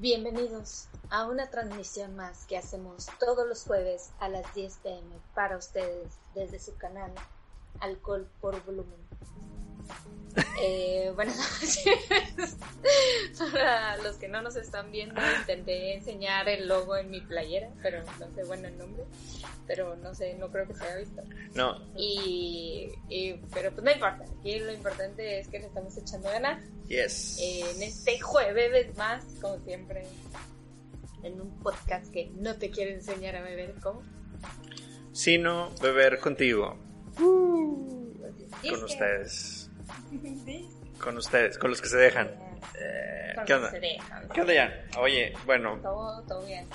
Bienvenidos a una transmisión más que hacemos todos los jueves a las 10 pm para ustedes desde su canal Alcohol por Volumen. Eh, buenas noches. Para los que no nos están viendo, intenté enseñar el logo en mi playera, pero no sé bueno el nombre. Pero no sé, no creo que se haya visto. No. Y, y- pero pues no importa. Aquí lo importante es que le estamos echando ganas. Yes. En este jueves más, como siempre, en un podcast que no te quiere enseñar a beber cómo. Sino beber contigo. Dice- Con ustedes. Con ustedes, con los que se dejan. Eh, ¿Qué onda? se dejan. ¿Qué onda ya? Oye, bueno, Todo, todo bien.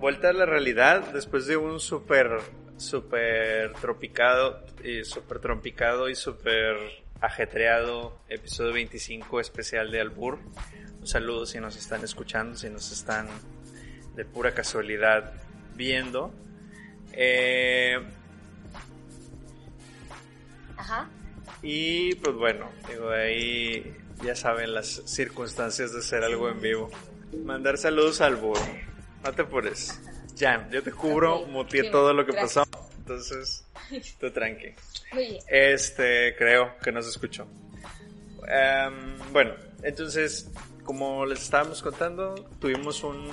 vuelta a la realidad después de un súper, súper tropicado y súper trompicado y súper ajetreado episodio 25 especial de Albur. Un saludo si nos están escuchando, si nos están de pura casualidad viendo. Eh, Ajá. Y pues bueno, digo, ahí ya saben las circunstancias de hacer algo en vivo. Mandar saludos al burro. No te apures. Jan, yo te cubro, Ok, muteé sí, todo lo que gracias. pasó. Entonces, tú tranqui. Este, creo que nos escuchó. Em, bueno, entonces, como les estábamos contando, tuvimos un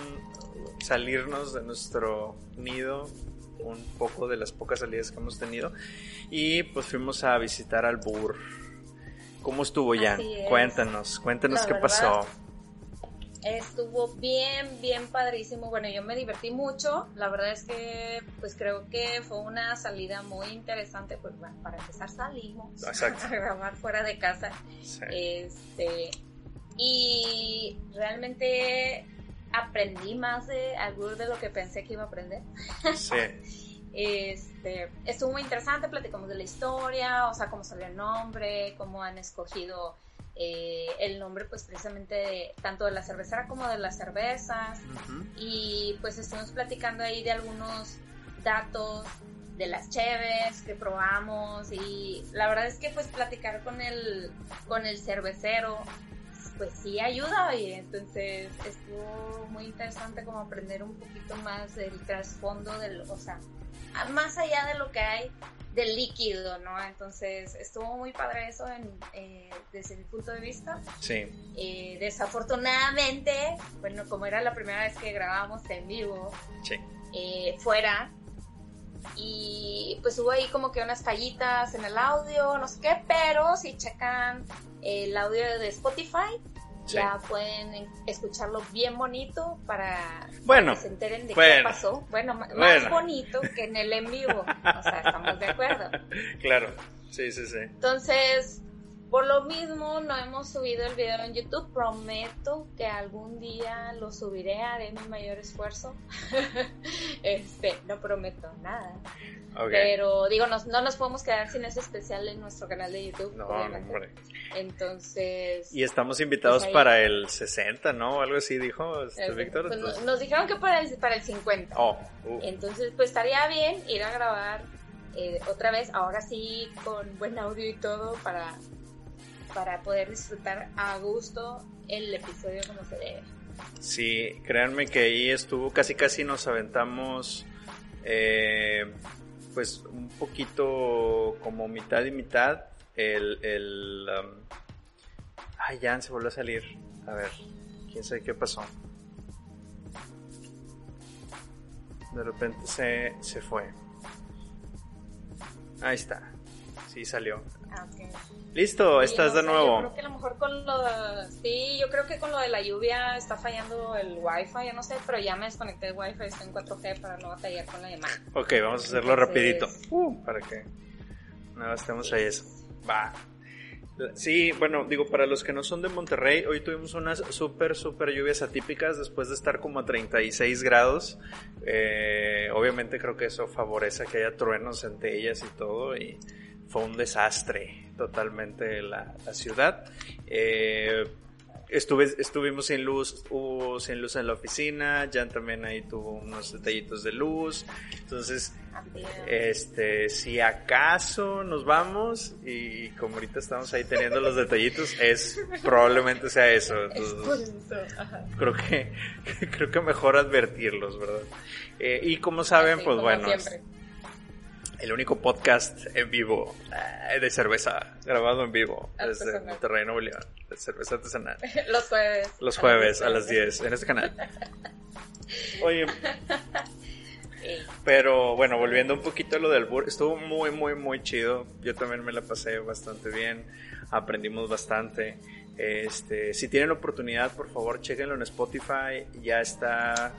salirnos de nuestro nido, un poco de las pocas salidas que hemos tenido, y pues fuimos a visitar al Bur. ¿Cómo estuvo Jan? Es. Cuéntanos, cuéntanos La qué verdad, pasó. Estuvo bien, bien padrísimo. Bueno, yo me divertí mucho. La verdad es que, pues creo que fue una salida muy interesante. Pues bueno, para empezar salimos Exacto. a grabar fuera de casa. Sí. Este, y realmente aprendí más de algo de lo que pensé que iba a aprender. Sí. Este, estuvo muy interesante, platicamos de la historia, o sea, cómo salió el nombre, cómo han escogido eh, el nombre, pues precisamente de- tanto de la cervecera como de las cervezas. Y pues estuvimos platicando ahí de algunos datos de las cheves que probamos y la verdad es que pues platicar con el con el cervecero pues sí ayuda y entonces estuvo muy interesante como aprender un poquito más del trasfondo del o sea más allá de lo que hay del líquido no entonces estuvo muy padre eso en, eh, desde mi punto de vista Sí. eh, desafortunadamente, bueno, como era la primera vez que grabábamos en vivo, Sí. eh, fuera, y pues hubo ahí como que unas fallitas en el audio, no sé qué, pero si checan el audio de Spotify, Sí. ya pueden escucharlo bien bonito para Bueno, que se enteren de bueno, qué pasó. Bueno, bueno. más bonito que en el en vivo, o sea, estamos de acuerdo. Claro. Sí, sí, sí. Entonces, por lo mismo no hemos subido el video en YouTube. Prometo que algún día lo subiré, haré mi mayor esfuerzo. este, no prometo nada. Pero digo, nos- no nos podemos quedar sin ese especial en nuestro canal de YouTube. No, hombre. Entonces, Y estamos invitados Pues ahí- para el 60, ¿no? Algo así dijo este, este, Víctor. pues, entonces- nos dijeron que para el, para el 50. Oh, uh, Entonces, pues estaría bien ir a grabar eh, otra vez, ahora sí, con buen audio y todo, para, para poder disfrutar a gusto el episodio como se debe. sí, créanme que ahí estuvo, casi casi nos aventamos, eh, pues un poquito como mitad y mitad. El, el, um, ay, ya se volvió a salir. A ver, quién sabe qué pasó. De repente se, se fue. Ahí está. Sí, salió. Ah. Listo, Sí, estás no de nuevo. Yo creo que a lo mejor con lo de- Sí, yo creo que con lo de la lluvia está fallando el wifi, yo no sé, pero ya me desconecté del wifi, estoy en 4G para no batallar con la llamada. Ok, vamos a hacerlo Entonces- rapidito. para que no estemos ahí eso. Va. Sí, bueno, digo, para los que no son de Monterrey, hoy tuvimos unas súper, súper lluvias atípicas después de estar como a 36 grados. Eh, obviamente creo que eso favorece que haya truenos entre ellas y todo. Y fue un desastre totalmente la, la ciudad. Eh, estuve, estuvimos sin luz, hubo sin luz en la oficina, Jan también ahí tuvo unos detallitos de luz, entonces, este, si acaso nos vamos y como ahorita estamos ahí teniendo los detallitos, es, probablemente sea eso, creo que, creo que mejor advertirlos, ¿verdad? Eh, y como saben, pues bueno, el único podcast en vivo eh, de cerveza, grabado en vivo desde Monterrey, Nuevo León, de cerveza artesanal. Los jueves. Los jueves a las 10 en este canal. Oye. Pero bueno, volviendo un poquito a lo del burro, estuvo muy, muy, muy chido. Yo también me la pasé bastante bien. Aprendimos bastante. Este, si tienen oportunidad, por favor, chequenlo en Spotify. Ya está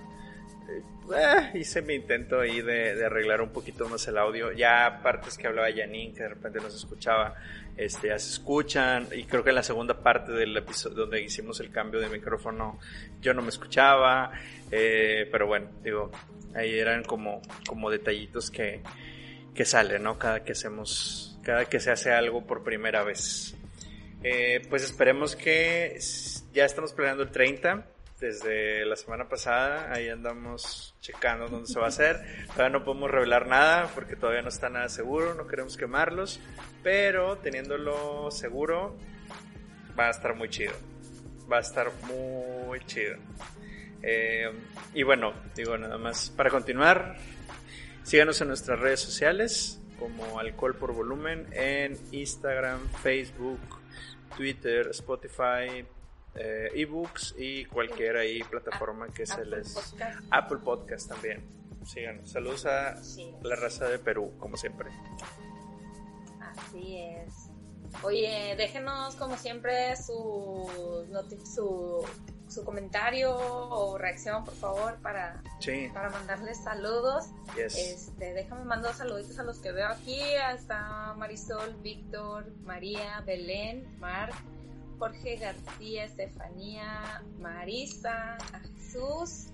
eh, hice mi intento ahí de, arreglar un poquito más el audio. Ya partes que hablaba Janine, que de repente nos escuchaba, este, ya se escuchan. Y creo que en la segunda parte del episodio donde hicimos el cambio de micrófono, yo no me escuchaba. Eh, pero bueno, digo, ahí eran como, como detallitos que, que salen, ¿no? Cada que hacemos, cada que se hace algo por primera vez. Eh, pues esperemos que ya estamos planeando el 30 desde la semana pasada. Ahí andamos checando dónde se va a hacer. Todavía no podemos revelar nada porque todavía no está nada seguro, no queremos quemarlos. Pero teniéndolo seguro, va a estar muy chido. Va a estar muy chido. Eh, y bueno, digo nada más para continuar. Síganos en nuestras redes sociales como Alcohol por Volumen en Instagram, Facebook, Twitter, Spotify, ebooks y cualquier ahí plataforma que se les... Apple Podcast también. Sigan. Saludos a la raza de Perú, como siempre. Así es. Oye, déjenos como siempre su, su, su comentario o reacción, por favor, para, para mandarles saludos. Este, déjame mandar saluditos a los que veo aquí. Está Marisol, Víctor, María, Belén, Marc, Jorge García, Estefanía, Marisa, Jesús.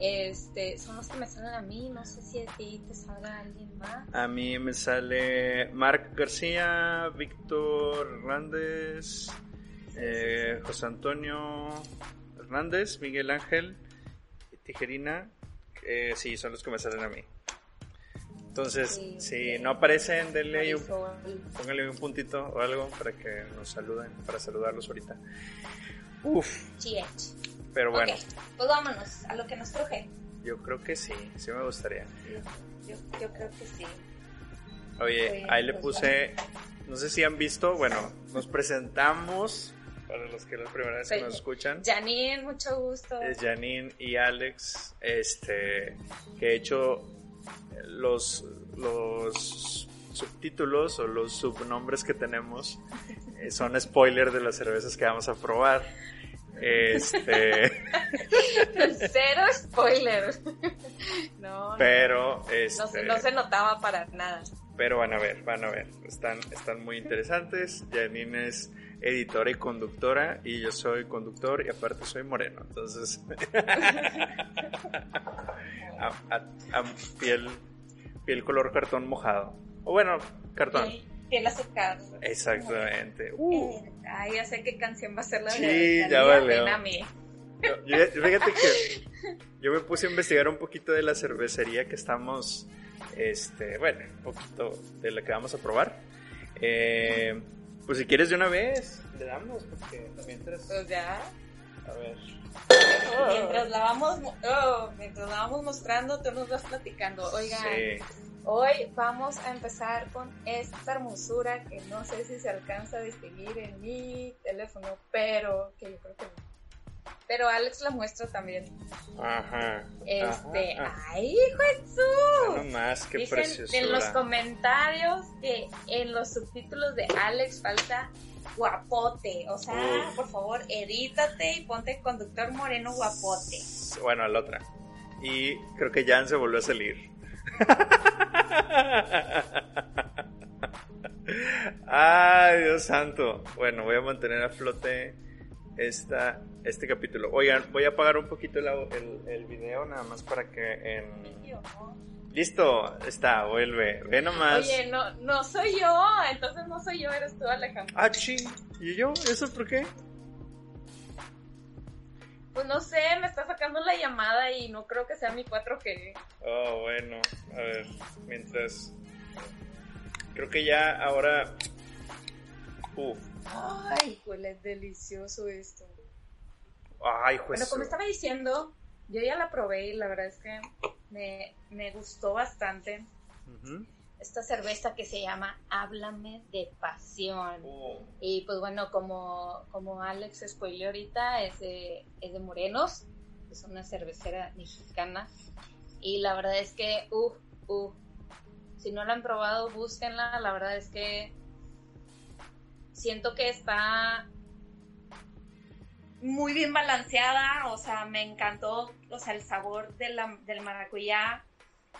Este, son los que me salen a mí, no sé si a ti te salga alguien más. A mí me sale Marc García, Víctor Hernández, eh, José Antonio Hernández, Miguel Ángel, Tijerina, sí, son los que me salen a mí. Entonces, si no aparecen, denle ahí un, pónganle un puntito o algo para que nos saluden, para saludarlos ahorita. Uf. Pero bueno. pues vámonos a lo que nos truje. Yo creo que sí, sí me gustaría. Yo, yo creo que sí. Oye, ahí le pues puse, no sé si han visto, bueno, nos presentamos para los que es la primera vez que nos escuchan. Janine, mucho gusto. Es Janine y Alex, este, que he hecho los, los subtítulos o los subnombres que tenemos eh, son spoilers de las cervezas que vamos a probar. Este. Cero spoilers. No. Pero. No, este, no, se notaba para nada. Pero van a ver, van a ver. Están, están muy interesantes. Janine es editora y conductora. Y yo soy conductor y aparte soy moreno. Entonces. a, piel, piel color cartón mojado. O bueno, cartón. piel azúcar. Exactamente. Uh. Ay, ya sé qué canción va a ser la sí, de ya vale. a mí. fíjate que yo me puse a investigar un poquito de la cervecería que estamos, este, bueno, un poquito de la que vamos a probar. Eh, pues si quieres de una vez, le damos, porque también Pues ya. A ver. Mientras la vamos, oh, mientras la vamos mostrando, tú nos vas platicando. Oigan, hoy vamos a empezar con esta hermosura que no sé si se alcanza a distinguir en mi teléfono, pero que yo creo que no. Pero Alex la muestra también. Ajá. Este, ay, Jesús. No más, qué Dicen en los comentarios que en los subtítulos de Alex falta guapote. O sea, por favor, edítate y ponte conductor moreno guapote. Bueno, la otra. Y creo que Jan se volvió a salir. Ay, Dios santo. Bueno, voy a mantener a flote esta, este capítulo. Oigan, voy a apagar un poquito el, el, video nada más para que en... Listo, está, vuelve. Ve nomás. Oye, no, no soy yo, entonces no soy yo, eres tú, Alejandro. Ah, ching. ¿Y yo? ¿Eso por qué? Pues no sé, me está sacando la llamada y no creo que sea mi 4G. Oh, bueno. A ver, mientras. Creo que ya ahora. Uf. Ay, huele delicioso esto. Ay, pues. Bueno, como estaba diciendo, yo ya la probé y la verdad es que me, me gustó bastante. Esta cerveza que se llama Háblame de Pasión. Oh. Y pues bueno, como, como Alex spoileó ahorita, es de, es de Morenos, es una cervecera mexicana. Y la verdad es que, uh, uh, si no la han probado, búsquenla. La verdad es que siento que está muy bien balanceada, o sea, me encantó, o sea, el sabor de la- del maracuyá,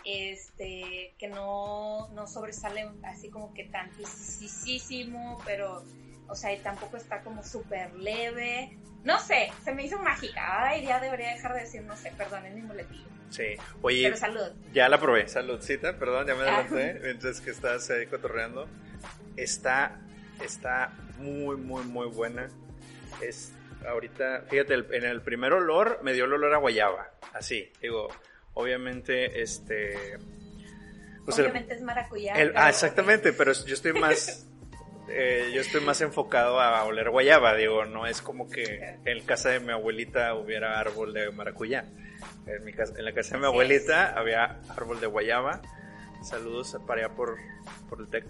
este, que no, no sobresale así como que tantísimo, pero, o sea, y tampoco está como súper leve. No sé, se me hizo mágica. Ay, ya debería dejar de decir, no sé, perdón, es mi boletillo. Sí. Oye, Pero salud. ya la probé. Saludcita, perdón, ya me Ah. adelanté mientras que estás ahí cotorreando. Está, está muy, muy, muy buena. Es ahorita, fíjate, el- en el primer olor me dio el olor a guayaba. Así, digo, obviamente, este. pues el- Obviamente es maracuyá. el- ah, exactamente, pero yo estoy más. eh, yo estoy más enfocado a oler guayaba, digo, no es como que en casa de mi abuelita hubiera árbol de maracuyá. En, mi casa, en la casa de mi abuelita había árbol de guayaba. Saludos para allá por, por el TEC.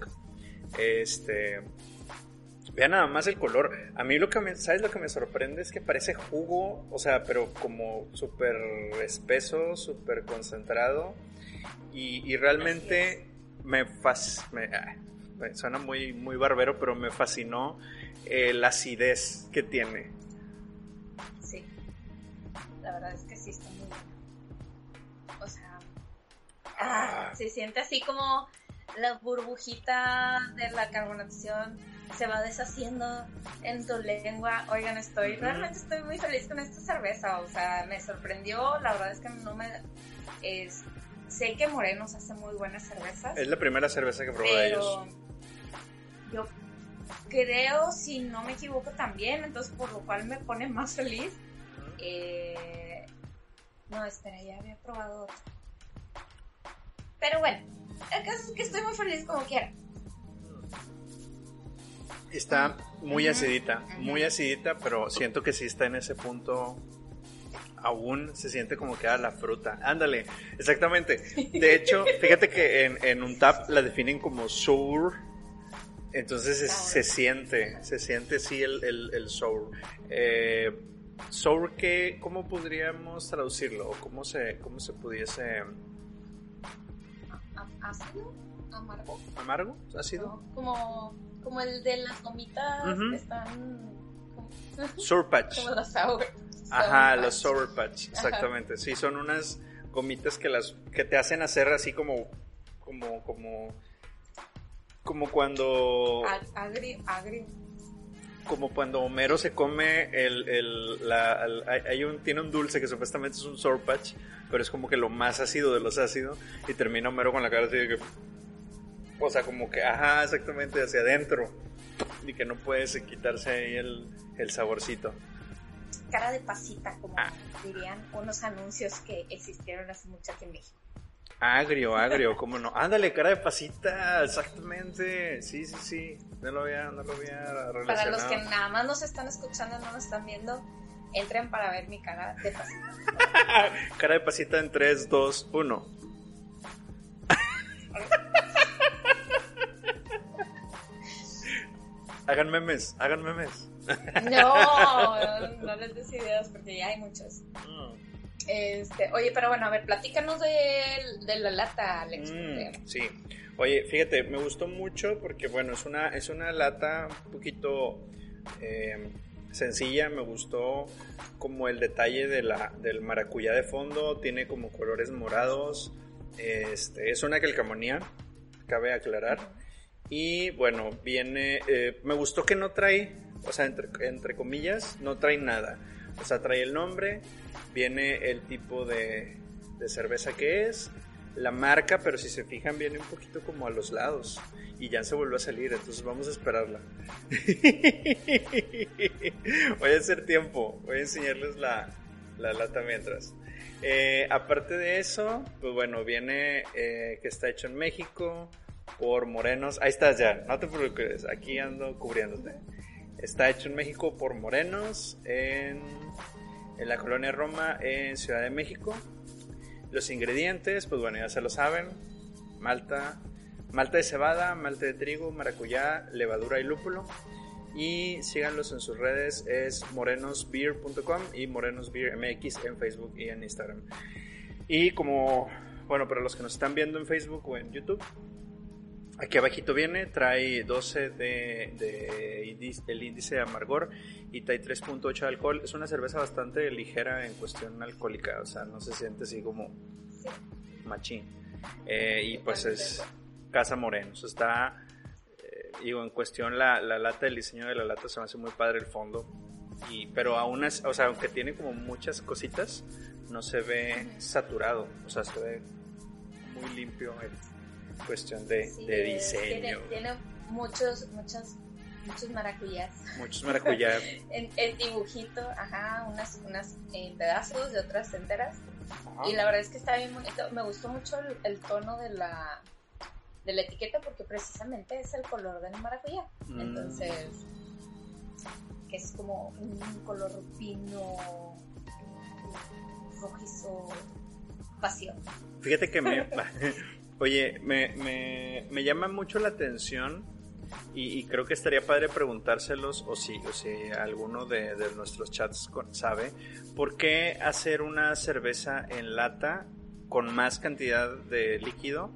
Este. Vean nada más el color. A mí lo que me, ¿sabes lo que me sorprende? Es que parece jugo, o sea, pero como súper espeso, súper concentrado. Y, y realmente me, fas, me, ah, me suena muy, muy barbero, pero me fascinó eh, la acidez que tiene. Sí. La verdad es que sí está muy bueno. O sea, ah, se siente así como la burbujita de la carbonatación se va deshaciendo en tu lengua. Oigan, estoy, realmente estoy muy feliz con esta cerveza. O sea, me sorprendió. La verdad es que no me. es- sé que Morenos hace muy buenas cervezas. Es la primera cerveza que probé de ellos. yo creo, si no me equivoco, también, entonces por lo cual me pone más feliz. Eh, no, espera, ya había probado otro. Pero bueno, el caso es que estoy muy feliz como quiera. Está muy acidita, muy acidita, pero siento que sí está en ese punto. Aún se siente como que a la fruta. Ándale, exactamente. De hecho, fíjate que en, en un tap la definen como sour. Entonces se, siente, se siente sí el, el, el sour. Eh, sour, ¿qué, ¿cómo podríamos traducirlo? ¿O ¿Cómo se, cómo se pudiese... ¿A- ¿Ácido? ¿Amargo? ¿Amargo? ¿Ácido? No, como, como el de las gomitas que están como, Sour patch. como los sour. Ajá, sour los patch. Sour Patch, exactamente. Sí, son unas gomitas que las que te hacen hacer así como como como como cuando Ag- Agrio, agrio. como cuando Homero se come el, el la, el- hay un tiene un dulce que supuestamente es un Sour Patch, pero es como que lo más ácido de los ácidos y termina Homero con la cara así de que o sea, como que ajá, exactamente hacia adentro y que no puedes quitarse ahí el, el saborcito. Cara de pasita, como Ah. dirían unos anuncios que existieron hace mucho aquí en México. Agrio, agrio, cómo no. Ándale, cara de pasita, exactamente. Sí, sí, sí. No lo había, no lo había relacionado. Para los que nada más nos están escuchando, no nos están viendo, entren para ver mi cara de pasita. Cara de pasita en 3, 2, 1. Hagan memes, hagan memes. No, no les des ideas porque ya hay muchos. Mm, Este, oye, pero bueno, a ver, platícanos de, de la lata, Alex. Mm, sí. Oye, fíjate, me gustó mucho porque, bueno, es una, es una lata un poquito eh, sencilla. Me gustó como el detalle de la, del maracuyá de fondo. Tiene como colores morados. Este, es una calcamonía, cabe aclarar. Y bueno, viene. eh, me gustó que no trae, o sea, entre, entre comillas, no trae nada. O sea, trae el nombre, viene el tipo de, de cerveza que es, la marca, pero si se fijan, viene un poquito como a los lados. Y ya se volvió a salir, entonces vamos a esperarla. voy a hacer tiempo, voy a enseñarles la, la lata mientras. Eh, aparte de eso, pues bueno, viene eh, que está hecho en México por morenos. Ahí estás ya, no te preocupes, aquí ando cubriéndote. Está hecho en México por morenos en, la colonia Roma, en Ciudad de México. Los ingredientes, pues bueno, ya se lo saben. Malta, malta de cebada, malta de trigo, maracuyá, levadura y lúpulo. Y síganlos en sus redes, es morenosbeer.com y morenosbeermx en Facebook y en Instagram. Y como, bueno, para los que nos están viendo en Facebook o en YouTube, aquí abajito viene, trae 12 de, de el índice de amargor y trae 3.8 de alcohol. Es una cerveza bastante ligera en cuestión alcohólica, o sea, no se siente así como machín. Eh, y pues es Casa Morenos, está digo, en cuestión la, la, lata, el diseño de la lata se me hace muy padre el fondo. Y, pero aún es, o sea, aunque tiene como muchas cositas, no se ve saturado, o sea, se ve muy limpio en cuestión de, de diseño. Tiene, muchos, muchos, muchos maracuyás. Muchos maracuyás. en, en, dibujito, ajá, unas, unas en pedazos y otras enteras. Y la verdad es que está bien bonito. Me gustó mucho el tono de la, de la etiqueta porque precisamente es el color del maracuyá. Mm. Entonces, que es como un color pino rojizo pasión. Fíjate que me... oye, me, me, llama mucho la atención y, creo que estaría padre preguntárselos o si, o si alguno de, de nuestros chats sabe, ¿por qué hacer una cerveza en lata con más cantidad de líquido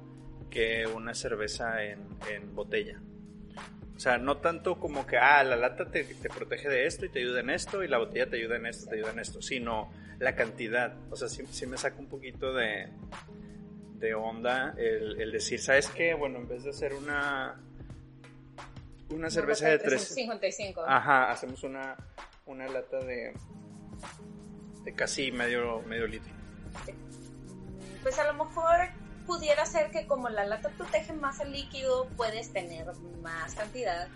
que una cerveza en, botella. O sea, no tanto como que, ah, la lata te, protege de esto y te ayuda en esto y la botella te ayuda en esto, te ayuda en esto, sino la cantidad. O sea, sí, me saca un poquito de, de onda el, decir, ¿sabes qué? Bueno, en vez de hacer una, una cerveza de 355. Ajá, hacemos una, una lata de, de casi medio, medio litro. Pues a lo mejor pudiera ser que como la lata protege más el líquido, puedes tener más cantidad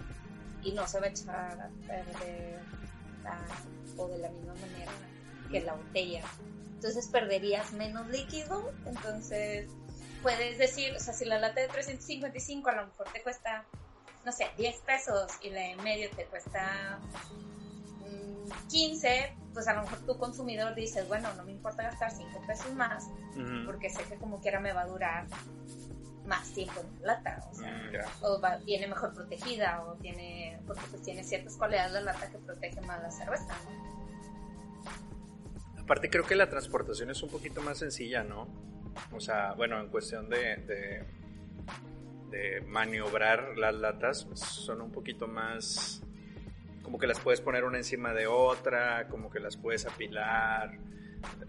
y no se va a echar a perder o de la misma manera que la botella. Entonces perderías menos líquido, entonces puedes decir, o sea, si la lata de 355 a lo mejor te cuesta, no sé, 10 pesos y la de medio te cuesta 15, pues a lo mejor tu consumidor dices, bueno, no me importa gastar 5 pesos más, porque sé que como quiera me va a durar más tiempo en la lata, o sea, mm, o va, viene mejor protegida, o tiene, porque pues tiene ciertas cualidades la lata que protege más la cerveza, Aparte creo que la transportación es un poquito más sencilla, ¿no? O sea, bueno, en cuestión de, de, de maniobrar las latas, pues son un poquito más como que las puedes poner una encima de otra, como que las puedes apilar.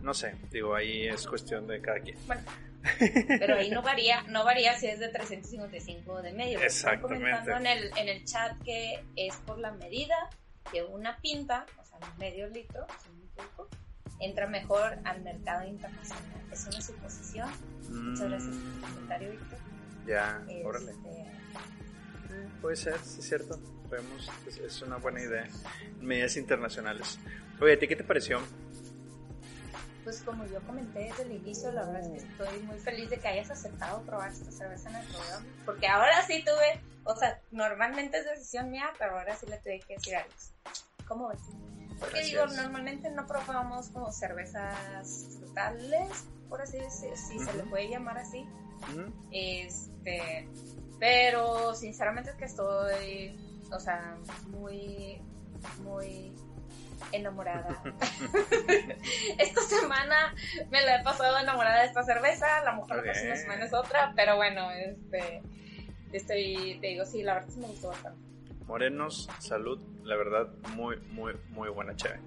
No sé, digo, ahí es cuestión de cada quien. Bueno, pero ahí no varía, no varía si es de 355 de medio. Exactamente. Están comentando en el, en el chat que es por la medida que una pinta, o sea, medio litro, entra mejor al mercado internacional. Es una suposición. Muchas gracias por el comentario, Víctor. Ya, órale. Este, puede ser, sí es cierto vemos, es, una buena idea. Medidas internacionales. Oye, ¿a ti qué te pareció? Pues como yo comenté desde el inicio, la verdad es que estoy muy feliz de que hayas aceptado probar esta cerveza en el programa. Porque ahora sí tuve, o sea, normalmente es decisión mía, pero ahora sí le tuve que decir a Alex. ¿Cómo ves? Porque digo, normalmente no probamos como cervezas frutales, por así decir, si se le puede llamar así. Este, pero sinceramente es que estoy o sea, muy, muy enamorada. esta semana me la he pasado enamorada de esta cerveza, la mejor la próxima semana es otra, pero bueno, este, estoy, te digo, sí, la verdad sí me gustó bastante. Morenos, salud, la verdad, muy, muy, muy buena chévere.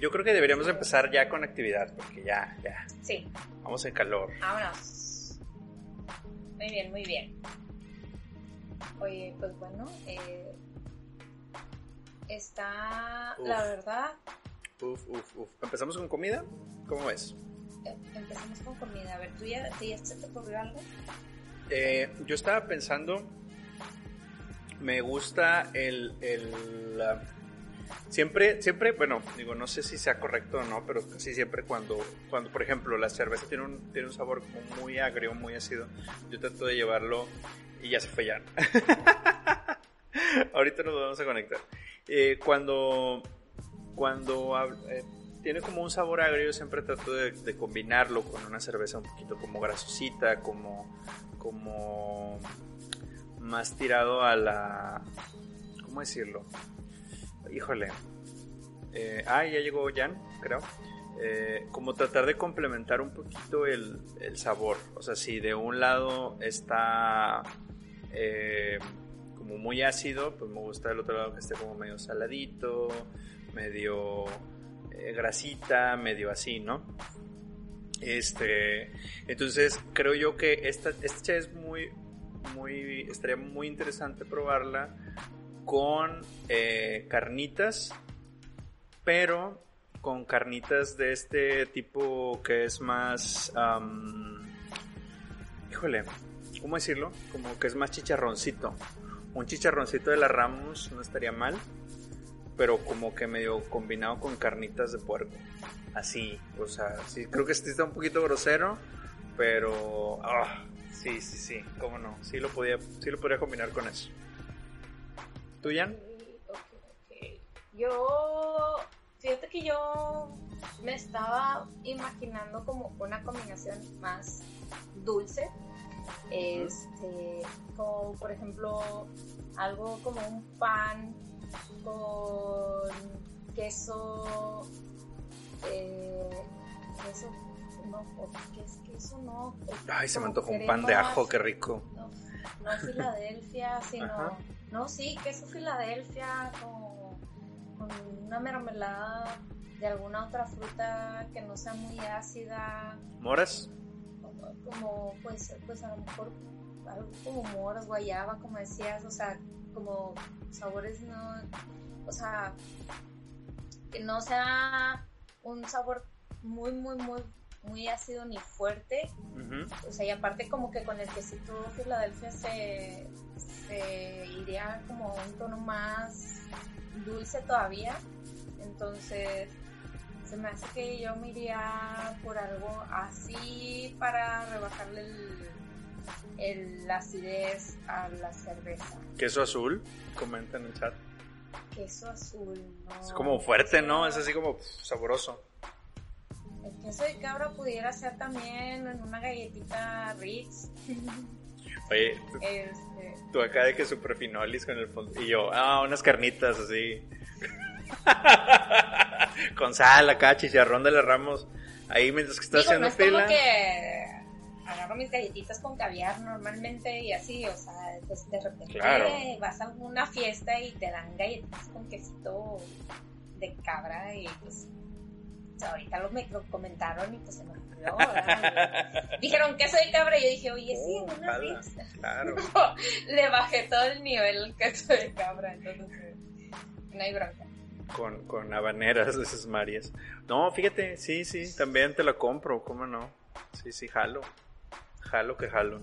Yo creo que deberíamos empezar ya con actividad, porque ya, ya. Sí. Vamos en calor. Vámonos. Muy bien, muy bien. Oye, pues bueno, eh, está, la verdad... Uf, uf, uf. ¿Empezamos con comida? ¿Cómo es? Eh, empezamos con comida. A ver, ¿tú ya, se te ocurrió algo? Eh, yo estaba pensando, me gusta el, el Siempre, siempre, bueno, digo, no sé si sea correcto o no, pero casi siempre cuando, cuando por ejemplo, la cerveza tiene un, tiene un sabor muy agrio, muy ácido, yo trato de llevarlo y ya se fue ya. Ahorita nos vamos a conectar. Eh, cuando, cuando eh, tiene como un sabor agrio, siempre trato de, combinarlo con una cerveza un poquito como grasosita, como, como más tirado a la, ¿cómo decirlo? híjole. Eh, ah, ya llegó Jan, creo. Eh, como tratar de complementar un poquito el, sabor. O sea, si de un lado está eh, como muy ácido, pues me gusta del otro lado que esté como medio saladito, medio grasita, medio así, ¿no? Este, entonces creo yo que esta, esta es muy, muy, estaría muy interesante probarla con eh, carnitas, pero con carnitas de este tipo que es más... híjole, ¿cómo decirlo? Como que es más chicharroncito. Un chicharroncito de la Ramos no estaría mal, pero como que medio combinado con carnitas de puerco. Así, o sea, sí, creo que este está un poquito grosero, pero... Ah, sí, sí, sí, cómo no, sí lo podía, sí lo podría combinar con eso. ¿Tú, Jan? Yo, fíjate que yo me estaba imaginando como una combinación más dulce. Este, como por ejemplo, algo como un pan con queso, eh, queso, no, ¿qué es queso? No. Ay, se me antojó un pan de ajo, qué rico. No, no Filadelfia, sino no, sí, queso Filadelfia con, una mermelada de alguna otra fruta que no sea muy ácida. ¿Moras? Como, pues, pues a lo mejor algo como moras, guayaba, como decías, o sea, como sabores no, o sea, que no sea un sabor muy, muy, muy, muy ácido ni fuerte. O sea, y aparte como que con el quesito Filadelfia se, se iría como un tono más dulce todavía. Entonces, se me hace que yo me iría por algo así para rebajarle el, el, la acidez a la cerveza. ¿Queso azul? Comenta en el chat. Queso azul, no. Es como fuerte, ¿no? Es así como sabroso. El queso de cabra pudiera ser también en una galletita Ritz. Oye, este... tú acá de que super finolis con el fondo. Y yo, ah, unas carnitas así. con sal acá, chicharrón de las ramos. Ahí mientras que estás haciendo no fila. que agarro mis galletitas con caviar normalmente y así, o sea, pues de repente vas a alguna fiesta y te dan galletitas con quesito de cabra y pues ahorita lo, me, lo comentaron y pues se me ocurrió. Dijeron queso de cabra y yo dije, oye, sí, en una pizza. Claro. le bajé todo el nivel el queso de cabra, entonces no hay bronca. Con, con habaneras de esas marias. No, fíjate, sí, sí, también te la compro, ¿cómo no? Sí, sí, jalo. Jalo que jalo.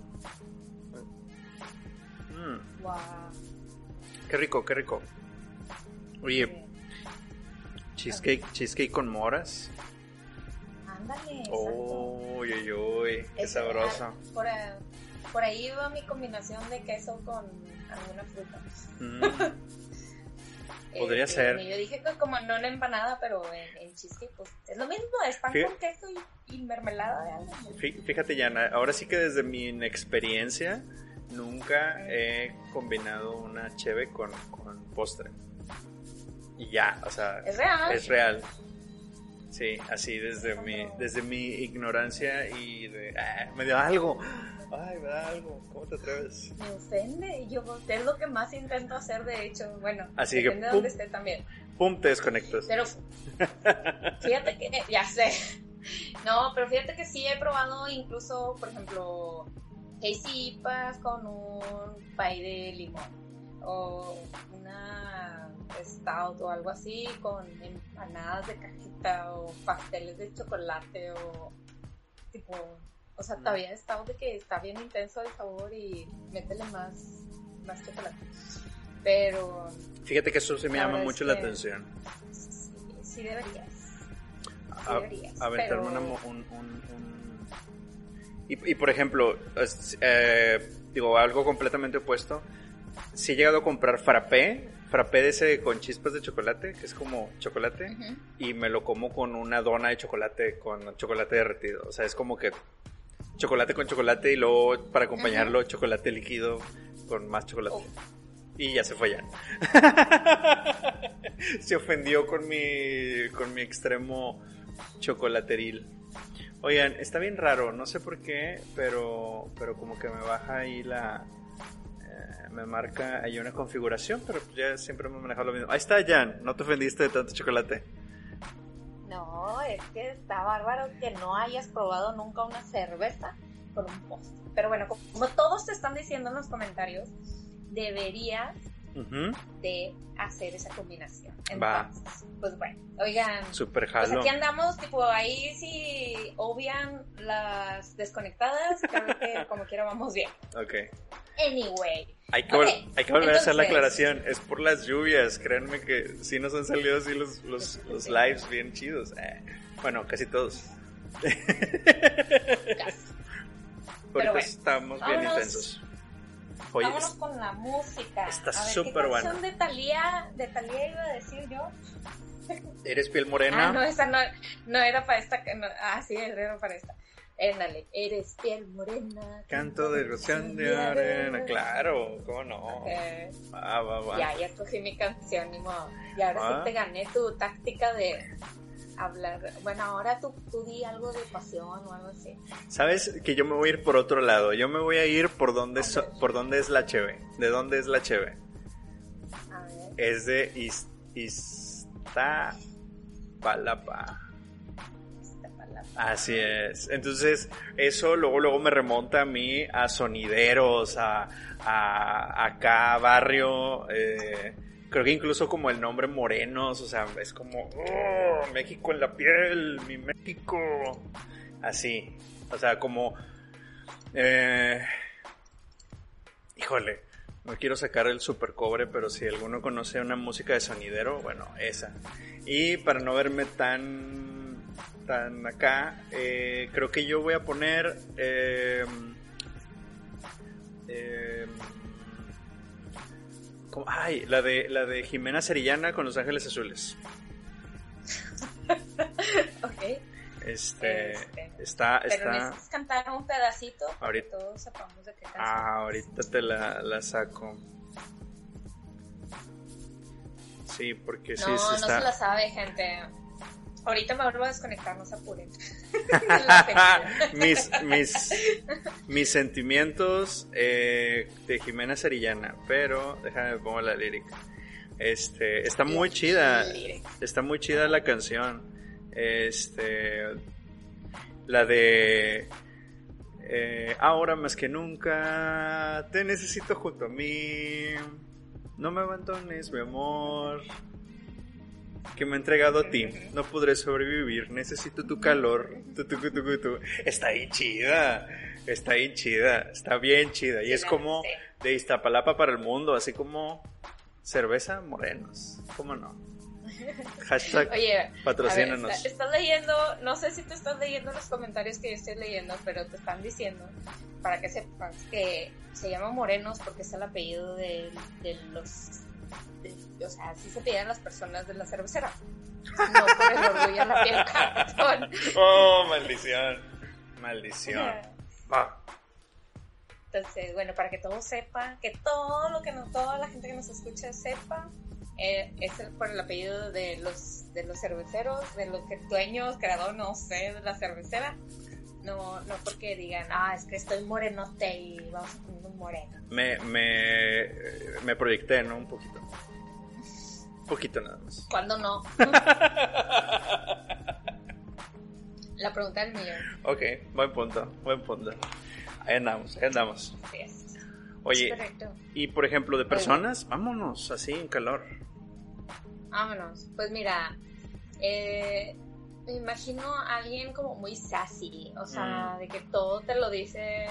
Wow. Mm. Qué rico, qué rico. Oye, Cheesecake, cheesecake con moras. Ándale. Uy, uy, uy, qué sabroso. Por, por, ahí va mi combinación de queso con alguna fruta. Mm. Podría este, ser. Yo dije que como no en empanada, pero en, cheesecake, pues es lo mismo, es pan con queso y, mermelada de algo. Fíjate, Yana, ahora sí que desde mi inexperiencia, nunca he combinado una cheve con, con postre y ya, o sea, es real. Es real. Sí, así desde mi, desde mi ignorancia y de, ah, me da algo, ay, me da algo, ¿cómo te atreves? Me ofende, yo es lo que más intento hacer, de hecho, bueno, así depende de donde esté también. Pum, te desconectas. Pero, fíjate que, ya sé, no, pero fíjate que sí he probado incluso, por ejemplo, Hazy con un pay de limón o una stout o algo así con empanadas de cajita o pasteles de chocolate o tipo, o sea, todavía stout de que está bien intenso el sabor y métele más, más chocolate. Pero Fíjate que eso sí me La llama mucho la atención. sí, sí deberías. Sí A- deberías, aventarme pero- una un, un- un- Y, y, por ejemplo, eh, digo, algo completamente opuesto. Si he llegado a comprar frappé, frappé de ese con chispas de chocolate, que es como chocolate, y me lo como con una dona de chocolate, con chocolate derretido. O sea, es como que chocolate con chocolate y luego para acompañarlo chocolate líquido con más chocolate. Oh. Y ya se fue ya. se ofendió con mi, con mi extremo chocolateril. Oigan, está bien raro, no sé por qué, pero, pero como que me baja ahí la... eh, me marca ahí una configuración, pero ya siempre me manejado lo mismo. Ahí está, Jan, no te ofendiste de tanto chocolate. No, es que está bárbaro que no hayas probado nunca una cerveza con un postre. Pero bueno, como todos te están diciendo en los comentarios, deberías De hacer esa combinación. Va. Entonces, pues bueno, oigan, Super pues aquí andamos, tipo ahí si obvian las desconectadas, creo que como quiera vamos bien. Ok. Anyway, Hay que, hay que volver a hacer la aclaración. Es por las lluvias. Créanme que sí nos han salido así los, los, los lives bien chidos. Eh, bueno, casi todos. casi. Bueno, estamos bien intensos. Oye, vámonos con la música. está súper ¿qué buena. de Talía, de Talía iba a decir yo? ¿eres piel morena? Ah, no, esa no, no era para esta. no, ah, sí, era para esta. Éndale, eres piel morena. Canto de ilusión de arena. Claro, ¿cómo no? Eh, Va, va, va. ya, ya escogí mi canción, ni modo. Y ahora Ah. sí te gané tu táctica de hablar. Bueno, ahora tú, tú di algo de pasión o algo así. ¿Sabes que yo me voy a ir por otro lado? Yo me voy a ir por donde, so- A por donde es la cheve. ¿De dónde es la cheve? A ver. Es de Is- Iztapalapa. Así es. Entonces, eso luego, luego me remonta a mí a sonideros, a, a acá barrio, eh, creo que incluso como el nombre Morenos, o sea, es como, "Oh, México en la piel, mi México. Así, o sea, como, eh, híjole, no quiero sacar el super cobre, pero si alguno conoce una música de sonidero, bueno, esa. Y para no verme tan, tan acá, eh, creo que yo voy a poner... eh, ¿cómo? ay, la de, la de Jimena Serillana con Los Ángeles Azules. Ok. Este, Este, está, Pero está, necesitas cantar un pedacito para Ahorita. que todos sepamos de qué canción. ah, ahorita te la, la saco. Sí, porque sí, no, sí no está. se la sabe, gente. Ahorita me vuelvo a desconectar, no se apuren. Mis, mis, mis sentimientos eh, de Jimena Serillana, pero déjame pongo la lírica. Este, está muy chida, está muy chida la canción. Este, la de eh, ahora más que nunca te necesito junto a mí. No me abandones, mi amor. Que me he entregado a ti. No podré sobrevivir. Necesito tu calor. Tu, tu, tu. Está ahí chida. Está ahí chida. Está bien chida. Y es como de Iztapalapa para el mundo. Así como cerveza morenos. ¿Cómo no? Hashtag Oye, a ver, patrocínanos. está- estás leyendo, no sé si te estás leyendo los comentarios que yo estoy leyendo, pero te están diciendo, para que sepas, que se llama Morenos porque es el apellido de, de los... o sea, así se piden las personas de la cervecera. No por el orgullo en la piel cartón. Oh, maldición. Maldición. Va. Entonces, bueno, para que todos sepan, que todo lo que no, toda la gente que nos escucha sepa, eh, es el- por el apellido de los, de los cerveceros, de los que dueños, creador, no sé, de la cervecera. No, no porque digan, ah, es que estoy morenote y vamos a poner un moreno. Me, me, me proyecté, ¿no? Un poquito. Un poquito nada más. ¿Cuándo no? la pregunta del millón. Ok, buen punto, buen punto. Ahí andamos, ahí andamos. Así es. Oye, y por ejemplo, de personas, vámonos así en calor. Vámonos. Pues mira, eh, me imagino a alguien como muy sassy, o sea, Mm. de que todo te lo dice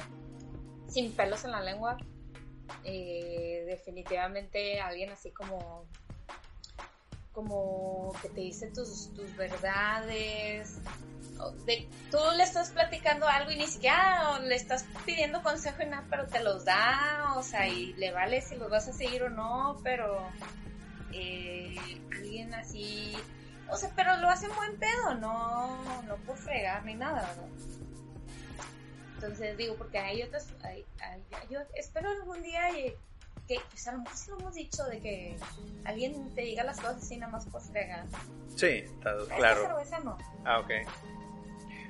sin pelos en la lengua. eh, definitivamente alguien así como como que te dice tus, tus verdades, de, tú le estás platicando algo y ni siquiera le estás pidiendo consejo y nada, pero te los da, o sea, y le vale si los vas a seguir o no, pero eh, alguien así, o sea, pero lo hace en buen pedo, no, no por fregar ni nada, ¿verdad? Entonces digo, porque hay otras, hay, yo espero algún día que, pues a lo mejor sí lo hemos dicho, de que alguien te diga las cosas así nada más por fregar. Sí, está, claro. cerveza no. Ah, ok.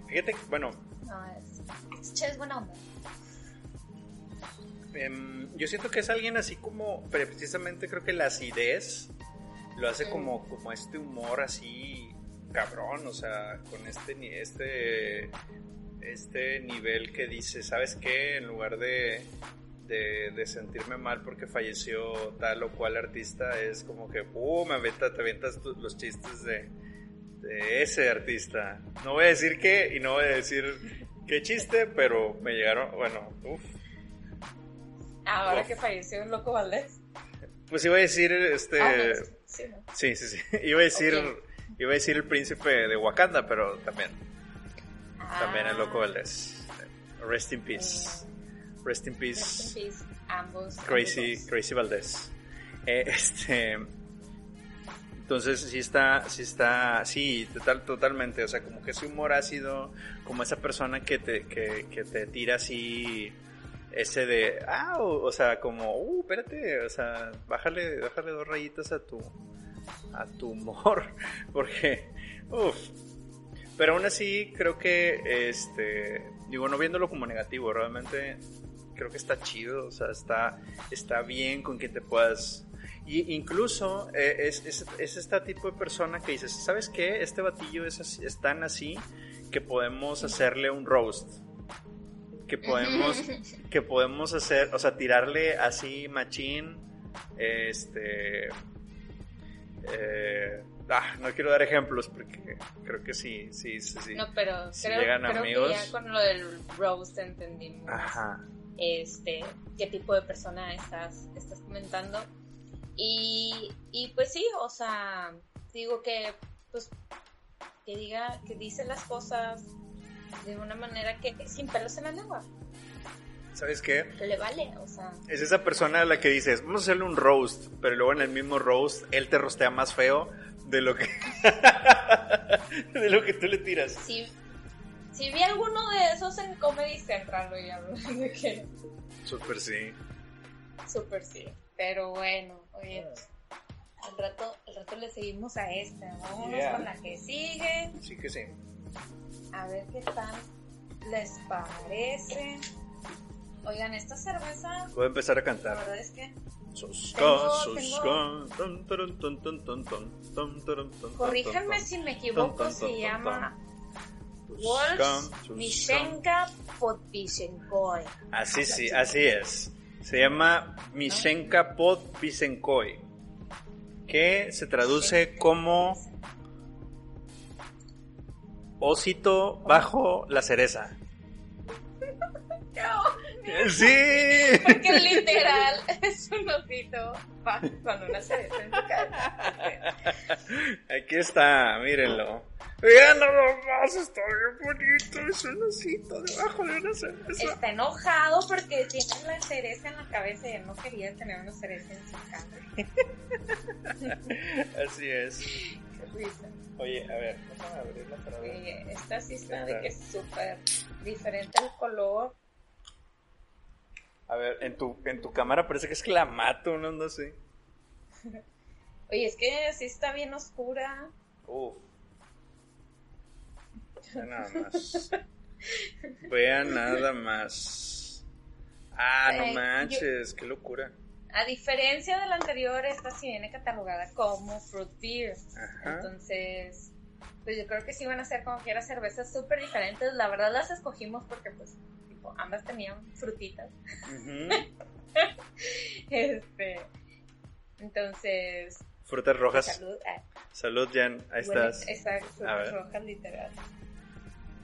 Fíjate, bueno. No, es, es buena onda. Em, yo siento que es alguien así como, precisamente creo que la acidez lo hace como, como este humor así cabrón, o sea, con este, este, este nivel que dice, ¿sabes qué? En lugar de, de, sentirme mal porque falleció tal o cual artista, es como que, ¡pum! Me aventa, te aventas los chistes de, de ese artista. No voy a decir qué y no voy a decir qué chiste, pero me llegaron, bueno, uff. Ahora que falleció un loco Valdés. Pues iba a decir este. Ah, sí, sí, sí, sí, Iba a decir, iba a decir el príncipe de Wakanda, pero también. También el loco. Valdés. Rest in peace. Rest in peace. Rest in peace. Ambos. Crazy, Crazy Valdés. Eh, este. Entonces sí está, sí está, sí, total, totalmente, o sea, como que ese humor ácido, como esa persona que te, que, que te tira así, ese de, ah, o, sea, como, uh, espérate, o sea, bájale, bájale dos rayitas a tu, a tu humor, porque, uff, pero aún así creo que, este, digo, no viéndolo como negativo, realmente creo que está chido, o sea, está, está bien con quien te puedas y incluso eh, es, es, es, este tipo de persona que dices, ¿sabes qué? Este batillo es, es tan así que podemos hacerle un roast. Que podemos, que podemos hacer, o sea, tirarle así machín, este... Eh, ah, no quiero dar ejemplos porque creo que sí, sí, sí. sí. No, pero creo, llegan amigos, que ya con lo del roast entendimos. Ajá. Este, qué tipo de persona estás, estás comentando. Y, y pues sí, o sea, digo que, pues, que diga, que dice las cosas de una manera que sin pelos en la lengua. ¿Sabes qué? Que le vale, o sea. Es esa persona a la que dices, vamos a hacerle un roast, pero luego en el mismo roast él te rostea más feo de lo que de lo que tú le tiras. Sí. Si vi alguno de esos en Comedy Central, de que. Super sí. Super sí. Pero bueno, oye, al rato, al rato le seguimos a esta. Vámonos con la que sigue. Sí que sí. A ver qué tal les parece. Oigan, esta cerveza. Voy a empezar a cantar. La verdad es que. Corríjanme si me equivoco, se llama Wolf Mishenka Podvisenkoy. Así sí, así es. Se llama Mishenka Podvisenkoy, que se traduce como osito bajo la cereza. Sí. Porque literal es un osito con una cereza en su cara. Aquí está, mírenlo. Vean nada más, está bien bonito. Es un osito debajo de una cereza. Está enojado porque tiene la cereza en la cabeza y él no quería tener una cereza en su cara. Así es. Qué risa. Oye, a ver, vamos a abrirla para ver. Oye, esta sí está de que es súper diferente el color. A ver, en tu, en tu cámara parece que es clamato, no, no sé. Oye, es que sí está bien oscura. Uf. Vean nada más. Vean nada más. Ah, no manches, qué locura. A diferencia de la anterior, esta sí viene catalogada como fruit beer. Entonces, pues yo creo que sí van a ser como quiera cervezas súper diferentes. La verdad las escogimos porque pues ambas tenían frutitas. este, entonces. Frutas rojas. Salud, ah. salud Jan, ahí estás. Exacto, frutas rojas literal.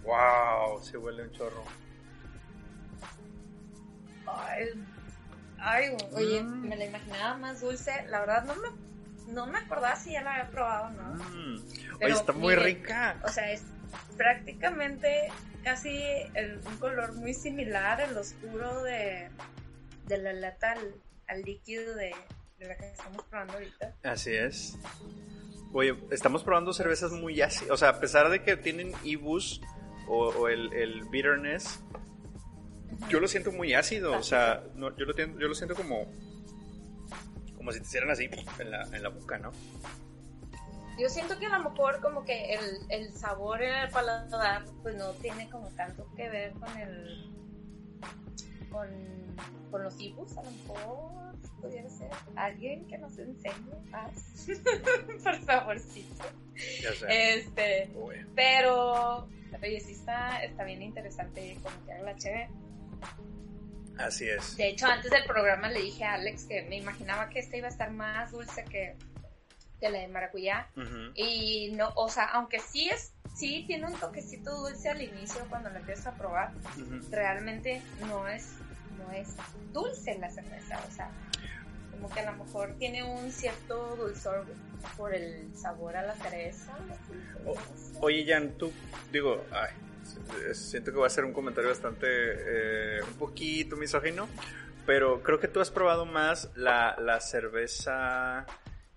Wow, se huele un chorro. Ay, Ay, oye, Mm. me la imaginaba más dulce. La verdad no me, no me acordaba si ya la había probado o no. Mm. Oye, Pero está muy miren, rica. O sea, es prácticamente casi el- un color muy similar, el oscuro de, de la lata al, al líquido de, de la que estamos probando ahorita. Así es. Oye, estamos probando cervezas muy ácidas. O sea, a pesar de que tienen ibus o, o el, el bitterness, yo lo siento muy ácido. O sea, no, yo, lo, yo lo siento como. Como si te hicieran así en la, en la boca, ¿no? Yo siento que a lo mejor como que el, el sabor en el paladar pues no tiene como tanto que ver con el con, con los ibus, a lo mejor pudiera ser alguien que nos enseñe más, por favorcito. Ya sé. Este, Uy. pero oye, sí está, está bien interesante como que haga la chévere. Así es. De hecho, antes del programa le dije a Alex que me imaginaba que esta iba a estar más dulce que, que la de maracuyá. Y no, o sea, aunque sí es, sí tiene un toquecito dulce al inicio cuando la empiezas a probar, realmente no es, no es dulce la cerveza, o sea, como que a lo mejor tiene un cierto dulzor por el sabor a la cereza. O- Oye, Jan, tú, digo, ay, siento que va a ser un comentario bastante, eh, un poquito misógino, pero creo que tú has probado más la, la cerveza,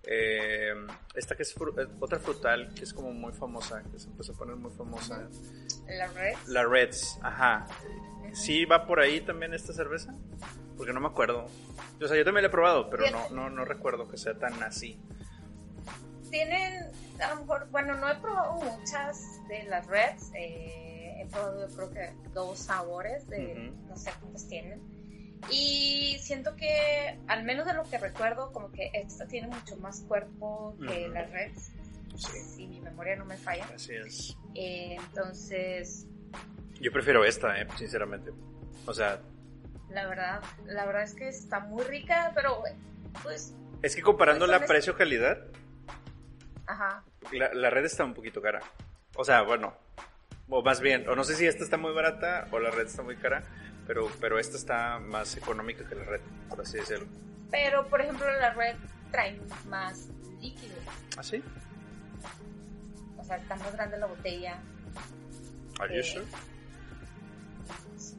eh, esta que es fru- eh, otra frutal, que es como muy famosa, que se empezó a poner muy famosa. La red. La Reds, ajá. ¿Sí va por ahí también esta cerveza? Porque no me acuerdo. O sea, yo también la he probado, pero no, no, no recuerdo que sea tan así. Tienen, a lo mejor, bueno, no he probado muchas de las Reds. eh, he probado, yo creo que dos sabores de, no sé cuántos tienen. Y siento que, al menos de lo que recuerdo, como que esta tiene mucho más cuerpo que Ujú. las Reds. Sí. Si mi memoria no me falla. Así es. Eh, entonces, Yo prefiero esta, eh, sinceramente. O sea, la verdad, la verdad es que está muy rica, pero pues, es que comparando Pues la precio-calidad, ajá. la, la red está un poquito cara. O sea, bueno, o más bien, o no sé si esta está muy barata o la red está muy cara, pero, pero esta está más económica que la red, por así decirlo. Pero, por ejemplo, la Red trae más líquido. ¿Ah, sí? O sea, está más grande la botella. Are you Eh, sure?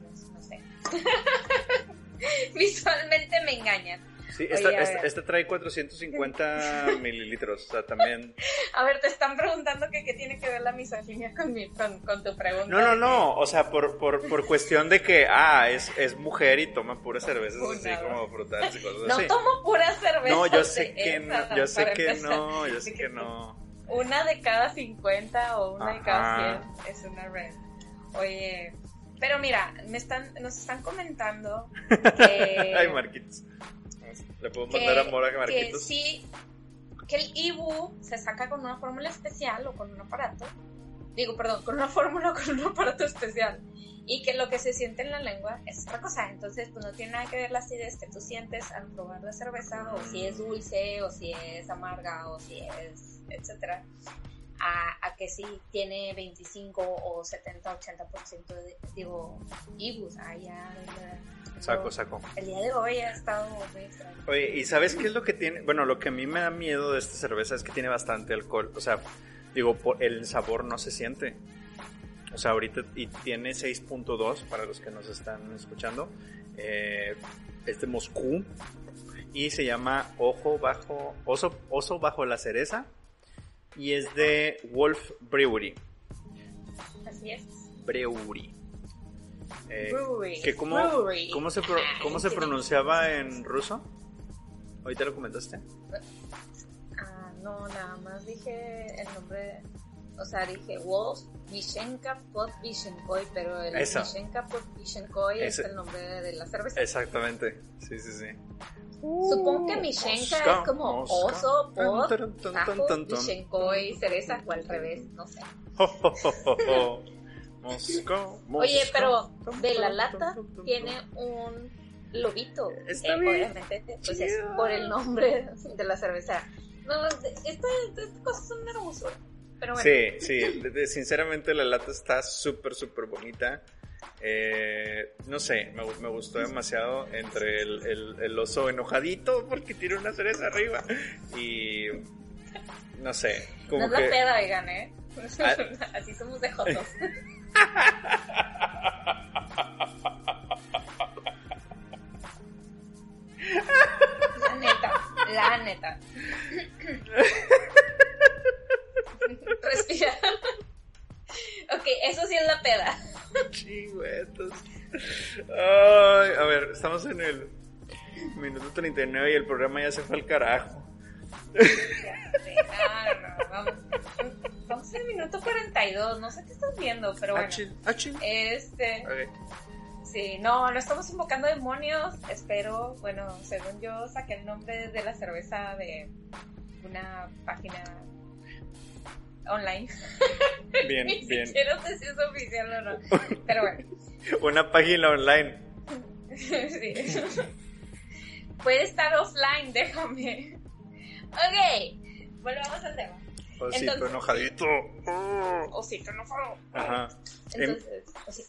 No, no sé. Visualmente me engañan. Sí, esta, esta, esta trae 450 mililitros, o sea, también... A ver, te están preguntando que qué tiene que ver la misoginia con, mi, con, con tu pregunta. No, no, no, o sea, por, por, por cuestión de que, ah, es, es mujer y toma puras cervezas así como frutales y cosas No así. tomo pura cerveza. No, yo sé que esas, no, yo sé que empezar. no, yo sé que no. Una de cada 50 o una de cada Ajá. 100 es una red. Oye, pero mira, me están, nos están comentando que... Ay, Marquitos. Le puedo que, mandar a que Marquitos. sí, que el Ibu se saca con una fórmula especial o con un aparato. Digo, perdón, con una fórmula o con un aparato especial. Y que lo que se siente en la lengua es otra cosa. Entonces, pues no tiene nada que ver la acidez que tú sientes al probar la cerveza, o si es dulce, o si es amarga, o si es, etcétera. A, a que sí tiene 25 o 70, 80% de, digo, Ibus. Ah, ya, ya. Saco, saco. El día de hoy ha estado muy extraño. Oye, ¿y sabes qué es lo que tiene? Bueno, lo que a mí me da miedo de esta cerveza es que tiene bastante alcohol. O sea, digo, el sabor no se siente. O sea, ahorita y tiene 6.2 para los que nos están escuchando. Eh, es de Moscú y se llama Ojo bajo Oso, Oso bajo la cereza y es de Wolf Brewery. Así es. Brewery. Eh, Brewery. que cómo, Brewery. ¿cómo, se pro- cómo se Sí. pronunciaba en ruso? Ahorita lo comentaste. Ah, no, nada más dije el nombre, o sea, dije Wolf Vishenka Podvishenkoy, pero el. Vishenka Podvishenkoy es el nombre de la cerveza. Exactamente. Sí, sí, sí. Supongo que Mishenka es como oso, tan, tan. Vishenkoy, cereza o al revés, no sé. Mosca, Oye, pero de la lata tiene un lobito. Está Eh, bien obviamente, pues es chido. por el nombre de la cerveza. No, esta, esta cosa es una hermosura. Pero bueno. Sí, sí, sinceramente la lata está súper, súper bonita. Eh, no sé, me, me gustó demasiado entre el, el- el oso enojadito porque tiene una cereza arriba y no sé, No como es la que peda, oigan, ¿eh? Ah. Así somos de jotos. La neta, la neta. Respira. Ok, eso sí es la peda. chingüetos. Ay, a ver, estamos en el minuto 39 y el programa ya se fue al carajo. Sé, No, vamos. Vamos en el minuto 42, no sé qué estás viendo, pero bueno. Achín, achín. Este, sí, no, no estamos invocando demonios, espero, bueno, según yo saqué el nombre de la cerveza de una página online. Bien, Ni bien. siquiera sé si es oficial o no, pero bueno. Una página online. Sí. Puede estar offline, déjame. Ok, volvamos al tema. Osito Entonces- enojadito. Oh. Osito, no fue. Ajá. En, Entonces, osito.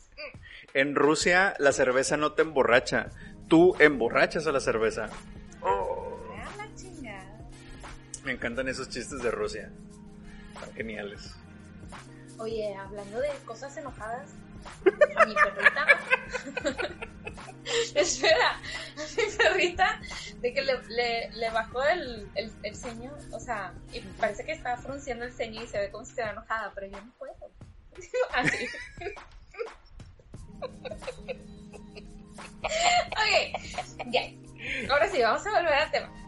en Rusia la cerveza no te emborracha. Tú emborrachas a la cerveza. Oh. Me encantan esos chistes de Rusia. Están geniales. Oye, hablando de cosas enojadas, a mi perrita. Espera, a mi perrita, de que le, le, le bajó el, el, el ceño, o sea, y parece que está frunciendo el ceño y se ve como si estuviera enojada, pero yo no puedo. Así. ok, ya. Ahora sí, vamos a volver al tema.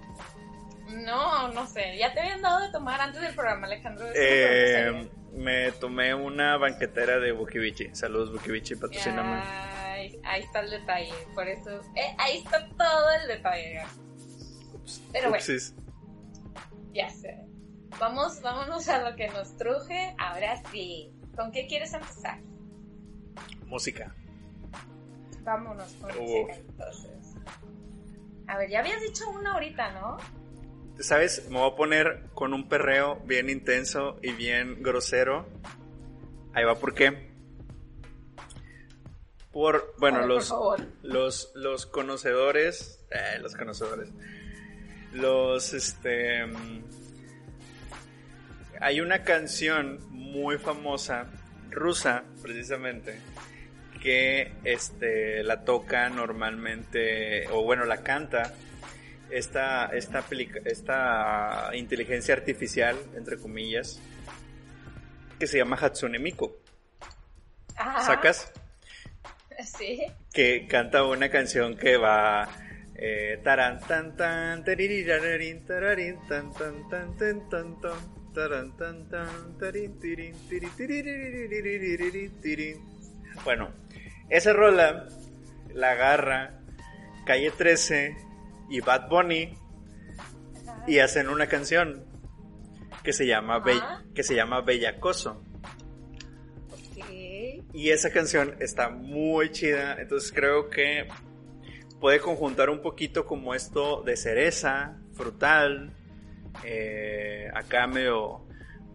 No, no sé, ya te habían dado de tomar antes del programa, Alejandro. Eh, me tomé una banquetera de Bukivichi. Saludos Bukivichi, patrocíname. Ay, ahí está el detalle, por eso, eh, ahí está todo el detalle. Pero bueno, ya sé. Vamos, vámonos a lo que nos truje. Ahora sí, ¿con qué quieres empezar? Música. Vámonos con Uf. música entonces. A ver, ya habías dicho una ahorita, ¿no? ¿Sabes? Me voy a poner con un perreo bien intenso y bien grosero. Ahí va, ¿por qué? Por, bueno, ver, los, los, los conocedores, eh, los conocedores, los, este, mm, hay una canción muy famosa, rusa, precisamente, que, este, la toca normalmente, o bueno, la canta esta, esta, esta inteligencia artificial, entre comillas, que se llama Hatsune Miku. Ajá. ¿Sacas? Sí. que canta una canción que va eh, taran tan tan taririrarin, tararin, tan tan tan tan tan tan, taran tan tan tarin, tirin, tirin. bueno esa rola la agarra Calle 13 y Bad Bunny y hacen una canción que se llama Be- Ajá. que se llama Bellacoso Ok. y esa canción está muy chida, entonces creo que puede conjuntar un poquito como esto de cereza, frutal, eh, acá medio,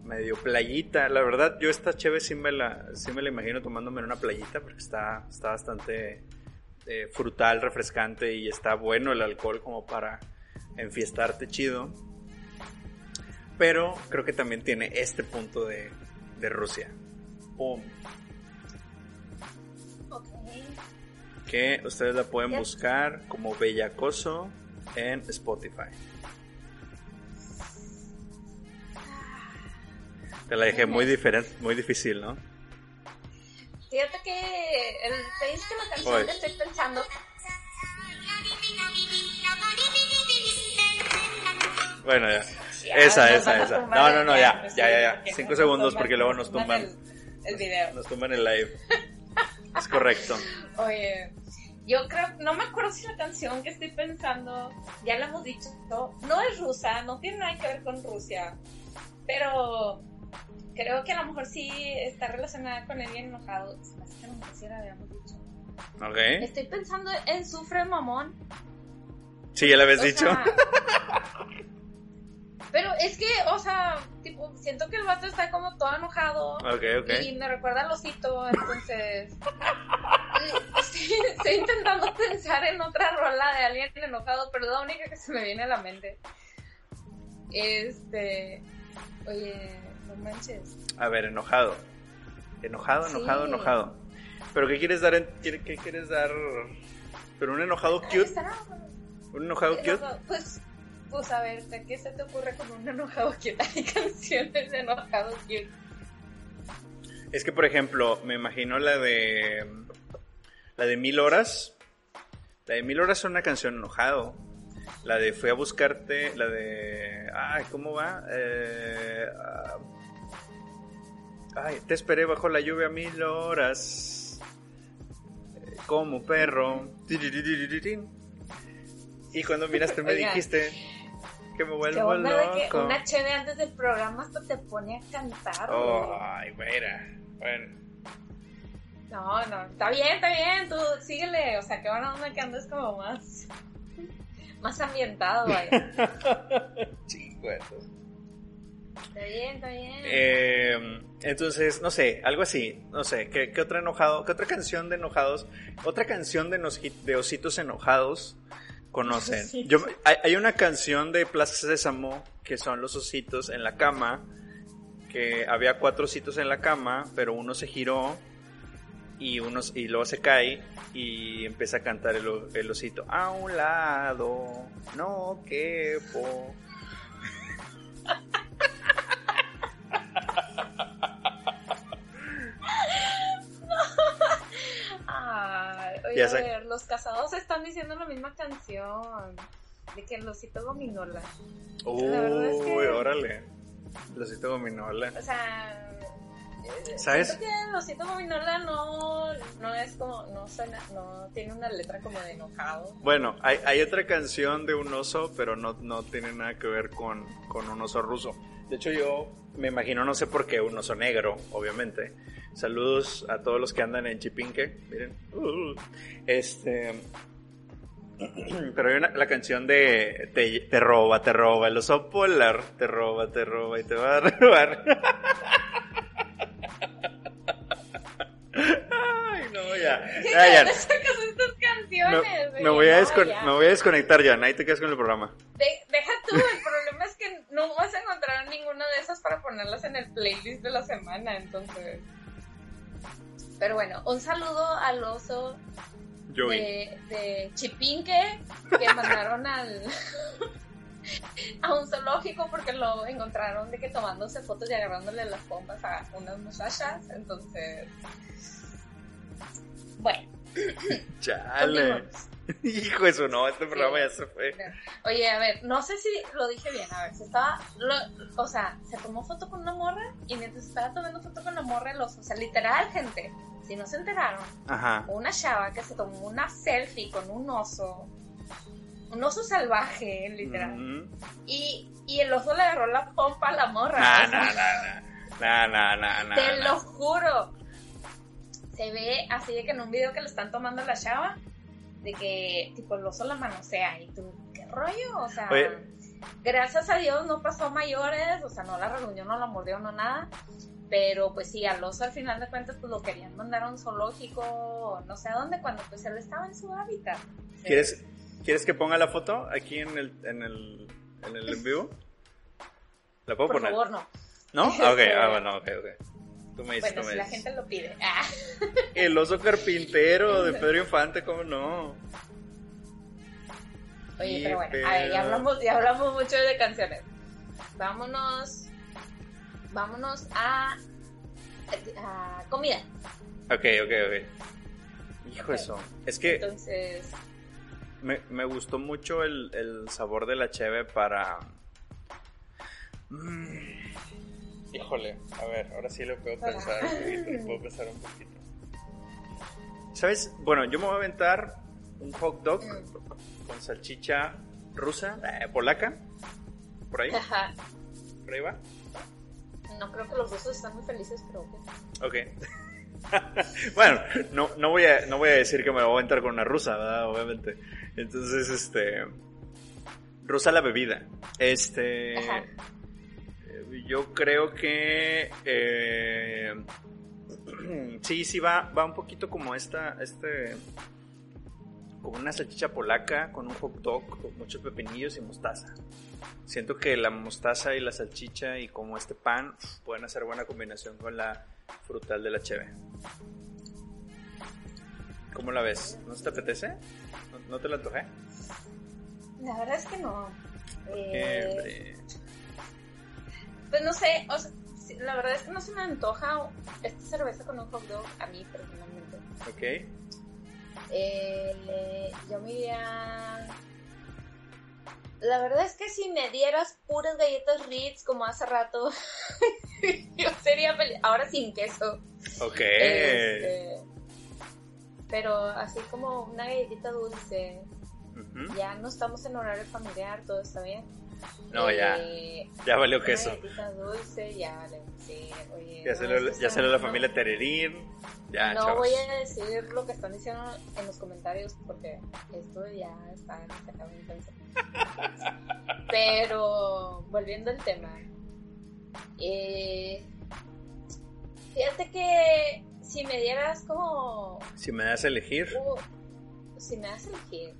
medio playita. La verdad, yo esta chévere sí me la, sí me la imagino tomándome en una playita porque está, está bastante eh, frutal, refrescante y está bueno el alcohol como para enfiestarte chido. Pero creo que también tiene este punto de, de Rusia. Pum. Que ustedes la pueden buscar como Bellacoso en Spotify. Te la dejé muy diferente, muy difícil, ¿no? Fíjate que el país que la canción Oye. que estoy pensando. Bueno, ya. Ya, esa, esa, esa. No, no, no, ya, ya, ya, ya. Cinco segundos porque luego nos tumban, el, el video. nos tumban el live. Es correcto. Oye, yo creo, no me acuerdo si la canción que estoy pensando, ya la hemos dicho, no es rusa, no tiene nada que ver con Rusia, pero creo que a lo mejor sí está relacionada con el bien enojado. Se me hace que a lo mejor sí la habíamos dicho. ¿Ok? Estoy pensando en Sufre Mamón. Sí, ya lo habías O dicho. sea, Pero es que, o sea, tipo, siento que el vato está como todo enojado. Ok, ok. Y me recuerda al osito, entonces. estoy, estoy intentando pensar en otra rola de alguien enojado, pero es la única que se me viene a la mente. Este. Oye, no manches. A ver, enojado. Enojado, enojado, Sí. enojado. ¿Pero qué quieres dar? En, qué, qué quieres dar? ¿Pero un enojado cute? ¿Un enojado cute? Enojado. Pues, pues a ver, ¿qué se te ocurre con un enojado cute? Hay canciones de enojado cute. Es que, por ejemplo, me imagino la de. La de Mil Horas. La de Mil Horas es una canción enojado. La de Fui a buscarte. La de. Ay, ¿cómo va? Eh, ah, ay, te esperé bajo la lluvia mil horas. eh, Como perro. Y cuando miraste me dijiste que me ¿Qué vuelvo de que loco. una cheve antes del programa hasta te pone a cantar? Oh, ay, güera. Bueno. No, no, está bien, está bien, tú síguele, o sea, qué buena onda que andes como más, más ambientado, vaya. Chingüetos. Está bien, está bien. Eh, entonces, no sé, algo así, no sé, ¿qué, qué otra enojado, qué otra canción de enojados, otra canción de, noji- de ositos enojados conocen? Yo, hay, hay una canción de Plaza Sésamo que son los ositos en la cama, que había cuatro ositos en la cama, pero uno se giró y unos y luego se cae y empieza a cantar el, el osito a un lado no quepo oye, a ver, los casados están diciendo la misma canción. De que el osito gominola. uy es que- órale el osito gominola O sea. ¿Sabes? Siento que osito gominola no, no es como. No suena. No tiene una letra como de enojado. Bueno, hay, hay otra canción de un oso, pero no, no tiene nada que ver con, con un oso ruso. De hecho, yo me imagino, no sé por qué, un oso negro, obviamente. Saludos a todos los que andan en Chipinque. Miren. Uh, este. Pero hay una, la canción de te, te roba, te roba, el oso polar, te roba, te roba y te va a robar. no, ya. ¿Qué Ya, ya. sacas estas Me, canciones? me güey? voy a No, ya. me voy a desconectar ya, ahí te quedas con el programa. De- deja tú, el problema es que no vas a encontrar ninguna de esas para ponerlas en el playlist de la semana, entonces. Pero bueno, un saludo al oso Joey. de, de Chipinque que mandaron al a un zoológico porque lo encontraron de que tomándose fotos y agarrándole las pompas a unas muchachas, entonces. Bueno, Chale. Hijo de su no, este programa ya se fue. Oye, a ver, no sé si lo dije bien. A ver, se estaba. lo- o sea, se tomó foto con una morra y mientras estaba tomando foto con la morra, el oso. O sea, literal, gente. Si no se enteraron, Ajá. una chava que se tomó una selfie con un oso. Un oso salvaje, literal. Mm. Y, y el oso le agarró la pompa a la morra. Nah, nah, nah, nah. Nah, nah, nah, nah, Te nah. lo juro. Se ve así de que en un video que le están tomando la chava, de que tipo el oso la manosea y tú, ¿qué rollo? O sea, Oye. gracias a Dios no pasó a mayores, o sea, no la reunió, no la mordió, no nada. Pero pues sí, al oso al final de cuentas pues lo querían mandar a un zoológico, no sé a dónde, cuando pues él estaba en su hábitat. ¿Quieres, ¿Quieres que ponga la foto aquí en el, en el, en el en vivo? ¿La puedo Por poner? favor, no. ¿No? Ah, ok, ah, bueno, ok, ok. Tú me dices, Bueno, tú me si la gente lo pide. Ah. El oso carpintero de Pedro Infante, ¿cómo no? Oye, Sí, pero bueno, a ver, ya hablamos, ya hablamos mucho de canciones. Vámonos, vámonos a, a comida. Ok, ok, ok. Hijo eso. Es que Entonces, me, me gustó mucho el, el sabor de la cheve para... Mm. Híjole, a ver, ahora sí lo puedo pensar un poquito, lo puedo pensar un poquito. ¿Sabes? Bueno, yo me voy a aventar un hot dog mm, con salchicha rusa, eh, polaca, por ahí, ajá, por ahí va. no creo que los rusos están muy felices, pero ok. Ok. bueno, no, no, voy a, no voy a decir que me lo voy a aventar con una rusa, ¿verdad? Obviamente. Entonces, este. Rosa la bebida. Este. Ajá. Yo creo que. eh, sí, sí, va, va un poquito como esta. Este. Como una salchicha polaca con un hot dog, con muchos pepinillos y mostaza. Siento que la mostaza y la salchicha y como este pan pueden hacer buena combinación con la frutal de la cheve. ¿Cómo la ves? ¿No te apetece? ¿No, no te la antojé? La verdad es que no. Eh. Pues no sé, o sea, la verdad es que no se me antoja esta cerveza con un hot dog a mí personalmente. Ok. Eh, yo me iría... La verdad es que si me dieras puras galletas Ritz como hace rato, yo sería feliz. Ahora sin queso. Ok. Este, pero así como una galletita dulce. Ya no estamos en horario familiar, todo está bien. No, ya. Eh, Ya valió queso. dulce, ya vale. Sí, oye. Ya no, está- salió la familia Tererín. Ya, no chavos. voy a decir lo que están diciendo en los comentarios porque esto ya está en se acaba intenso. Pero volviendo al tema, eh, fíjate que si me dieras como, Si me das a elegir, uh, si me das a elegir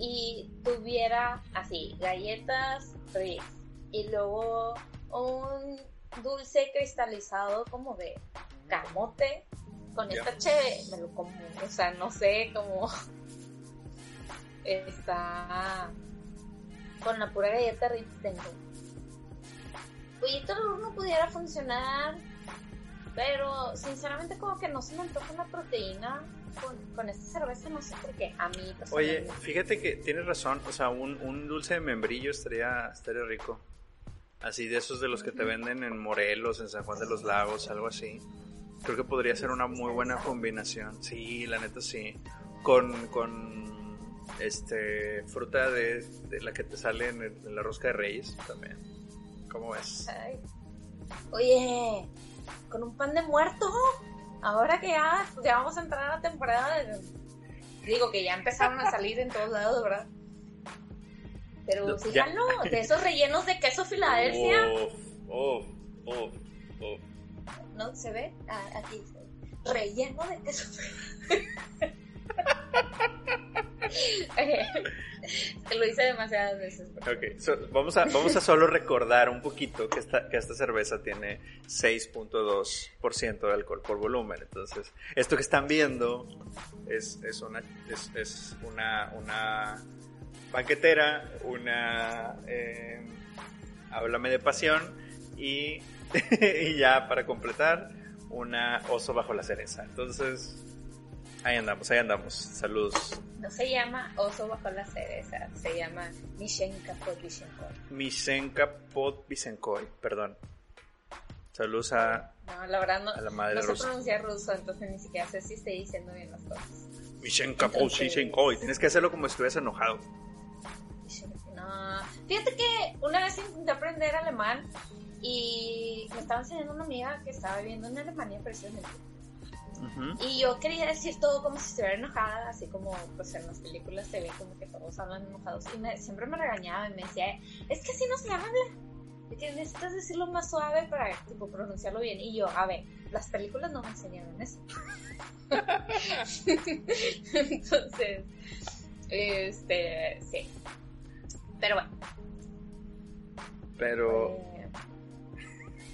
y tuviera así galletas Ritz y luego un dulce cristalizado como de camote. Con esta cheve me lo como o sea no sé cómo está con la pura galleta Ritz tengo Pollito al horno pudiera funcionar pero sinceramente como que no se me antoja una proteína con, con esta cerveza no sé por qué a mí oye, fíjate que tienes razón. O sea, un, un dulce de membrillo estaría, estaría rico. Así de esos de los que te venden en Morelos, en San Juan de los Lagos, algo así. Creo que podría ser una muy buena combinación. Sí, la neta sí. Con, con este fruta de, de la que te sale en, el- en la rosca de Reyes también. ¿Cómo ves? Ay. Oye, con un pan de muerto. Ahora que ya, ya vamos a entrar a la temporada de... Digo que ya empezaron a salir en todos lados, ¿verdad? Pero sí, ya. de esos rellenos de queso Filadelfia. Uf, uf, uf. ¿No se ve? Ah, aquí. Relleno de queso Oye, Te lo hice demasiadas veces. vamos, a, vamos a solo recordar un poquito que esta, que esta cerveza tiene 6.2% de alcohol por volumen. Entonces, esto que están viendo es, es, una, es una, una banquetera, una... Eh, háblame de pasión y, y ya para completar, una oso bajo la cereza. Entonces, ahí andamos, ahí andamos. Saludos. No se llama oso bajo la cereza, se llama Mishenka Podvishenko. Misenka Podvisenkoy, perdón. Saludos a No, la verdad no, A la madre no sé rusa. pronunciar ruso, entonces ni siquiera sé si estoy diciendo bien las cosas. Misenka Entonces- Podvisenkoy. Tienes que hacerlo como si estuvieras enojado. No, fíjate que una vez intenté aprender alemán y me estaba enseñando una amiga que estaba viviendo en Alemania precisamente. Y yo quería decir todo como si estuviera enojada, así como pues en las películas se ve como que todos hablan enojados. Y me- siempre me regañaba y me decía, es que así no se habla. Que necesitas decirlo más suave para tipo, pronunciarlo bien. Y yo, a ver, las películas no me enseñaron eso. Entonces, este, sí. Pero bueno. Pero. eh,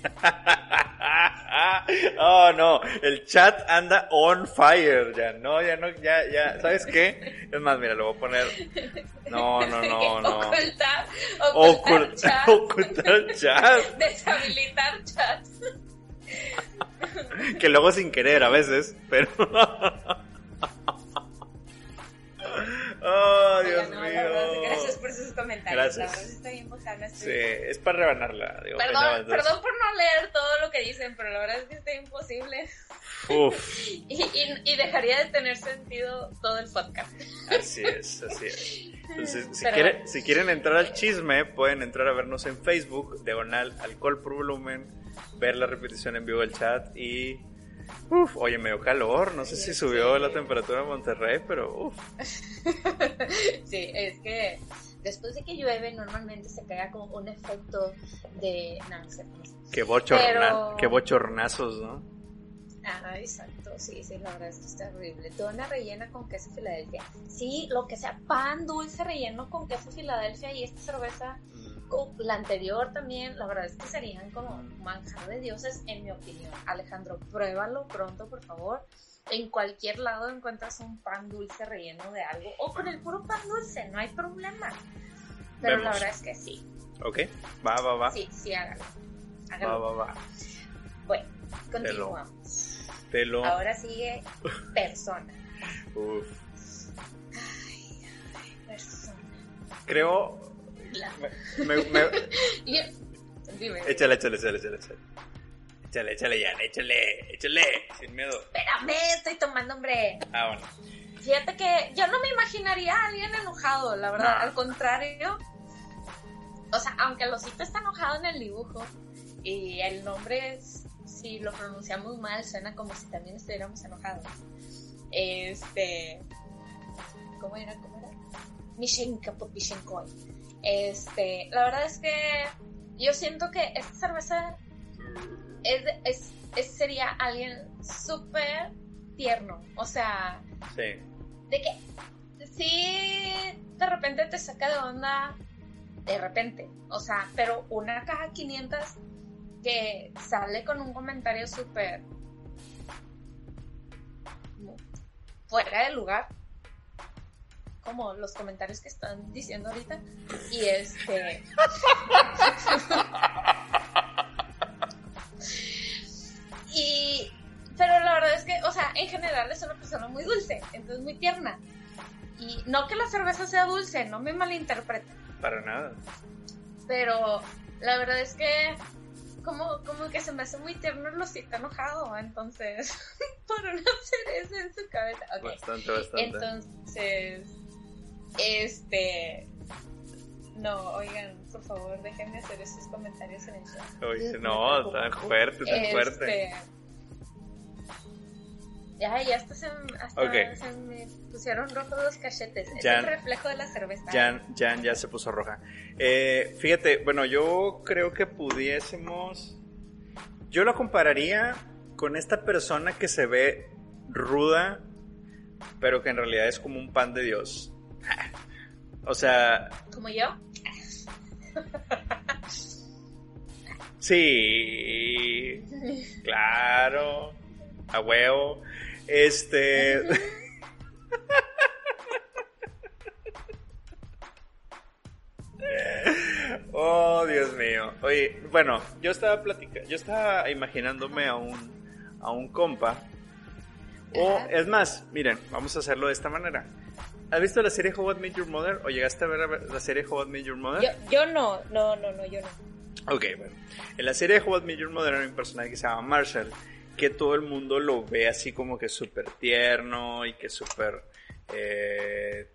oh no, el chat anda on fire. Ya no, ya no, ya, ya. ¿Sabes qué? Es más, mira, lo voy a poner. No, no, no, no. Ocultar, ocultar Ocult- chat. Ocultar chat. Deshabilitar chat. Que luego sin querer a veces, pero. Oh, Dios no, mío. gracias por sus comentarios. Gracias. La verdad está bien bacana. Sí, estoy- es para rebanarla. Digo, Perdón, perdón por no leer todo lo que dicen, pero la verdad es que está imposible. Uf, Y, y- y dejaría de tener sentido todo el podcast. así es, así es. Entonces, si, Pero- quiere- si quieren entrar al chisme, pueden entrar a vernos en Facebook, diagonal alcohol por volumen, ver la repetición en vivo del chat y... Uf, oye, medio calor, no sé si subió la temperatura en Monterrey, pero uf. Sí, es que después de que llueve normalmente se crea como un efecto de... No, no sé, no sé. Qué, bochorna, Pero- qué bochornazos, ¿no? Ah, exacto, sí, sí, la verdad es que está horrible. Dona rellena con queso Filadelfia. Sí, lo que sea, pan dulce relleno con queso Filadelfia y esta cerveza, con la anterior también, la verdad es que serían como manjar de dioses, en mi opinión. Alejandro, pruébalo pronto, por favor. En cualquier lado encuentras un pan dulce relleno de algo, o con el puro pan dulce, no hay problema. Pero la verdad es que sí, Ok, va, va, va. sí, sí, hágalo. Va, Hágalo. va, va. Bueno, continuamos. Te lo... Ahora sigue persona. Uf. Persona. Creo... La- Me, me- me- Dime. Échale, échale, échale, échale. échale. Échale, échale, Jan, échale, échale, sin miedo. Espérame, estoy tomando, hombre. Ah, bueno. Fíjate que yo no me imaginaría a alguien enojado, la verdad. No. Al contrario. O sea, aunque el osito está enojado en el dibujo y el nombre, es- si lo pronunciamos mal, suena como si también estuviéramos enojados. Este. ¿Cómo era? ¿Cómo era? Mishenka Popishenkoy. Este. La verdad es que yo siento que esta cerveza es, es- es- sería alguien súper tierno. O sea, Sí. de que sí, de repente te saca de onda, de repente. O sea, pero una caja 500 que sale con un comentario súper fuera de lugar. Como los comentarios que están diciendo ahorita. Y este. y. Pero la verdad es que, o sea, en general es una persona muy dulce, entonces muy tierna. Y no que la cerveza sea dulce, no me malinterpreten. Para nada. Pero la verdad es que como, como que se me hace muy tierno el osito enojado, entonces, por una cereza en su cabeza. Bastante, bastante. Entonces, este... No, oigan, por favor, déjenme hacer esos comentarios en el chat. Oye, no, tan fuerte, tan fuerte. Este, Ya, ya hasta, se, hasta se me pusieron rojos los cachetes. Es el reflejo de la cerveza. Jan, Jan ya se puso roja. Eh, fíjate, bueno, yo creo que pudiésemos. Yo lo compararía con esta persona que se ve ruda, pero que en realidad es como un pan de Dios. O sea, Como yo. sí, claro, a huevo. Este. Oh, Dios mío. Oye, bueno, yo estaba platicando, yo estaba imaginándome a un, a un compa. O, es más, miren, vamos a hacerlo de esta manera. ¿Has visto la serie How I Met Your Mother? ¿O llegaste a ver la serie How I Met Your Mother? yo. Yo no, no, no, no, yo no. Ok, bueno. En la serie How I Met Your Mother hay un personaje que se llama Marshall, que todo el mundo lo ve así como que súper tierno y que súper... Eh,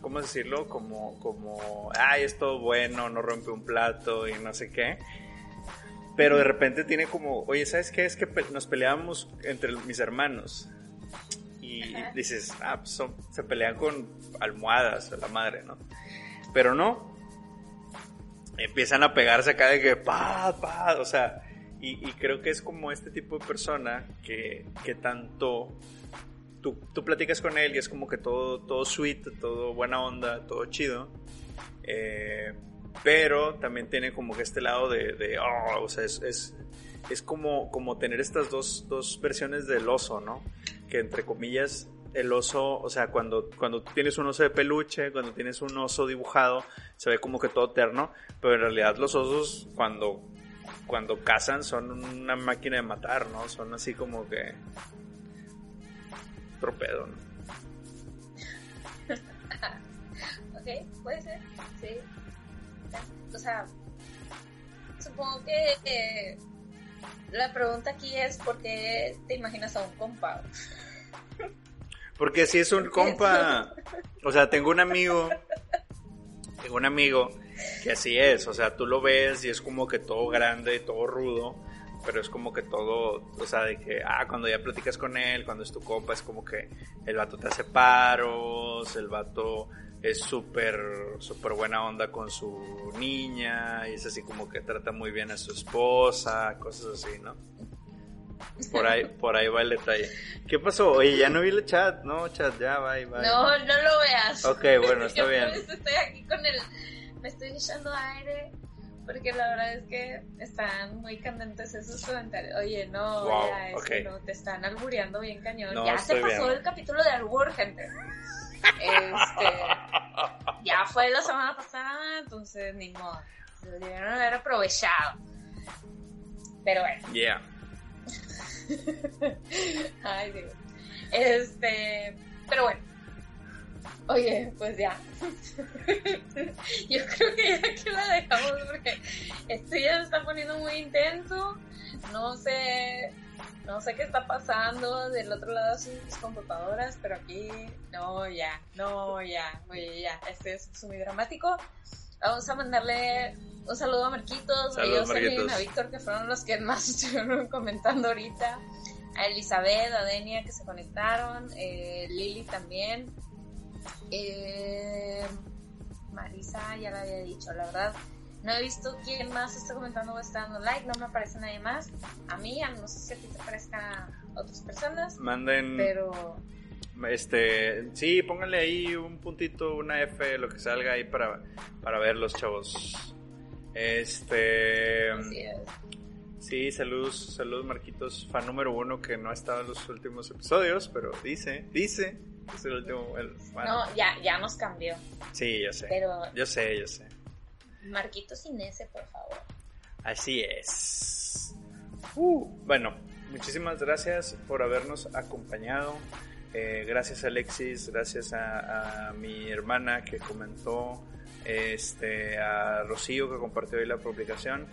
¿Cómo decirlo? Como, como, ay, es todo bueno, no rompe un plato y no sé qué. Pero de repente tiene como, oye, ¿sabes qué? Es que nos peleamos entre mis hermanos. Y dices, ah, pues son- se pelean con almohadas, a la madre, ¿no? Pero no, empiezan a pegarse acá de que pa, pa, o sea, y, y creo que es como este tipo de persona que, que tanto tú, tú platicas con él y es como que todo, todo sweet, todo buena onda, todo chido, eh, pero también tiene como que este lado de, de, oh, o sea, es, es, es como, como tener estas dos, dos versiones del oso, ¿no? Entre comillas el oso, o sea, cuando, cuando tienes un oso de peluche, cuando tienes un oso dibujado, se ve como que todo terno, pero en realidad los osos cuando, cuando cazan son una máquina de matar, ¿no? Son así como que... Tropedo, ¿no? Ok, puede ser, sí. O sea, supongo que eh, la pregunta aquí es ¿por qué te imaginas a un compa? Porque si es un compa, o sea, tengo un amigo, tengo un amigo que así es, o sea, tú lo ves y es como que todo grande, todo rudo, pero es como que todo, o sea, de que, ah, cuando ya platicas con él, cuando es tu compa, es como que el vato te hace paros, el vato es súper, súper buena onda con su niña, y es así como que trata muy bien a su esposa, cosas así, ¿no? Por ahí, por ahí va el detalle. ¿Qué pasó? Oye, ya no vi el chat, no, chat, ya, bye, bye. No, no lo veas. Ok, bueno, está bien. Estoy aquí con el. Me estoy echando aire. Porque la verdad es que están muy candentes esos comentarios. Oye, no, Wow, ya, es ok. que no, te están albureando bien cañón. No, ya se pasó bien. el capítulo de albur, gente. Este, ya fue la semana pasada, entonces ni modo. Lo debieron haber aprovechado. Pero bueno. Yeah. Ay, Dios. Este, pero bueno. Oye, pues ya. Yo creo que ya que la dejamos porque esto ya se está poniendo muy intenso. No sé, no sé qué está pasando del otro lado de sus computadoras, pero aquí no, ya, no, ya, oye, ya, esto es muy dramático. Vamos a mandarle un saludo a Marquitos, a Jocelyn, a Víctor, que fueron los que más estuvieron comentando ahorita. A Elizabeth, a Denia, que se conectaron. eh, Lili también. Eh, Marisa, ya la había dicho, la verdad. No he visto quién más está comentando o está dando like, no me aparece nadie más. A mí, a no sé si a ti te parezca otras personas, Manden, pero este, sí, pónganle ahí un puntito, una F, lo que salga ahí para, para ver los chavos. Este, así es. sí, saludos, saludos Marquitos, fan número uno que no ha estado en los últimos episodios, pero dice, dice, es el último, el. No, ya, ya nos cambió. Sí, yo sé, Pero yo sé, yo sé. Marquitos sin ese, por favor. Así es. Uh, bueno, muchísimas gracias por habernos acompañado. Eh, gracias Alexis, gracias a, a mi hermana que comentó, este, a Rocío que compartió hoy la publicación.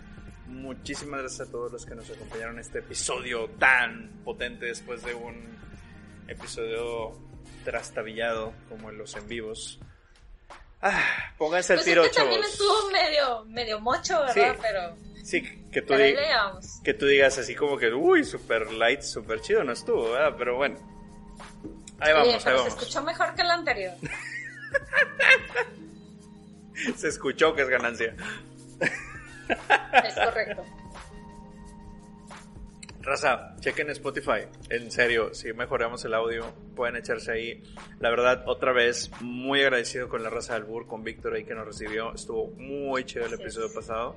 Muchísimas gracias a todos los que nos acompañaron en este episodio tan potente después de un episodio trastabillado como en los en vivos. Ah, pónganse el Pues tiro, este también chavos. estuvo medio, medio mocho, ¿verdad? Sí. Pero, Sí, que tú, pero ahí di- le llevamos. que tú digas así como que, uy, super light, super chido, no estuvo, ¿verdad? Pero bueno. Ahí vamos, Oye, ahí pero se vamos. escuchó mejor que el anterior. Se escuchó que es ganancia. Es correcto. Raza, chequen Spotify. En serio, si mejoramos el audio, pueden echarse ahí. La verdad, otra vez, muy agradecido con la raza del Bur, con Víctor ahí que nos recibió. Estuvo muy chido el episodio pasado.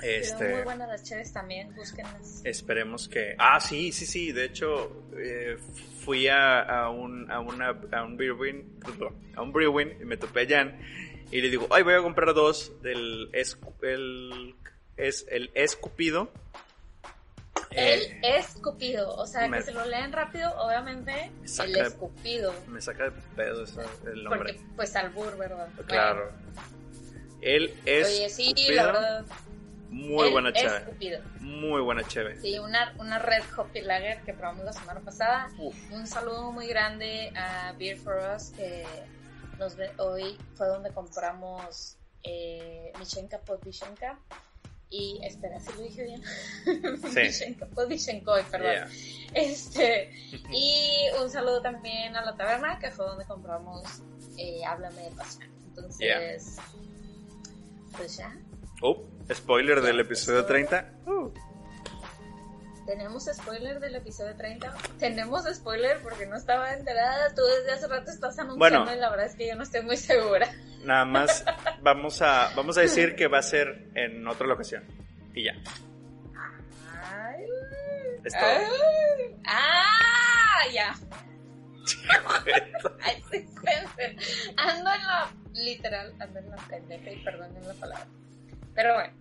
Pero Este. muy buenas las cheves también, búsquenlas. Esperemos que. Ah, sí, sí, sí. De hecho, eh, fui a, a un a una a un brewing a un brewing y me topé a Jan y le digo, ay, voy a comprar dos del es el es el escupido. El Eh, escupido, o sea, me- que se lo leen rápido, obviamente, saca el de- escupido. me saca de pedo ese- el nombre. Porque, pues, albur, ¿verdad? Claro. Él es Oye, sí, la verdad. Muy buena cheve. Muy buena cheve. Sí, una, una Red Hoppy Lager que probamos la semana pasada. Uf. Un saludo muy grande a Beer for Us, que nos ve, hoy fue donde compramos eh, Mishenka Podvishenka. Y espera, si lo dije bien. Sí. Mishenka Podvishenkoy, perdón. Yeah. Este, y un saludo también a la taberna, que fue donde compramos eh, Háblame de Pasión. Entonces, pues ya, Oh, spoiler del episodio 30. Uh. tenemos spoiler del episodio 30. Tenemos spoiler porque no estaba enterada. Tú desde hace rato estás anunciando Bueno. y la verdad es que yo no estoy muy segura. Nada más vamos a, vamos a decir que va a ser en otra locación. Y ya. Ay, Es todo. ay, ah, ya. Ay, sí. Ando en la, literal, ando en la pendeja y perdonen la palabra. Pero bueno,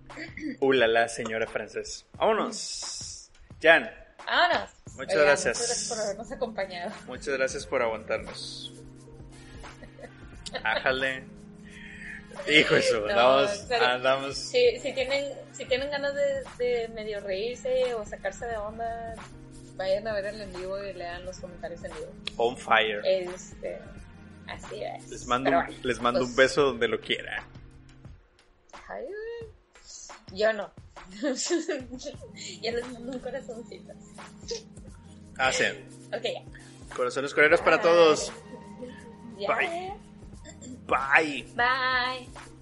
Ulala, señora francés. Vámonos. Jan, vámonos. Muchas Oigan, gracias. Muchas gracias por habernos acompañado. muchas gracias por aguantarnos. Ájale. Hijo eso, No, andamos, serio. andamos. Si, si, tienen, si tienen ganas de, de medio reírse o sacarse de onda, vayan a ver el en vivo y lean los comentarios en vivo. On fire. Este, así es. Les mando, Pero un, les mando pues, un beso donde lo quieran. Ay, yo no. ya les mando un corazoncito. Ah, sí. Ok, ya. Corazones coreanos para todos. Ya. Bye. Bye. Bye.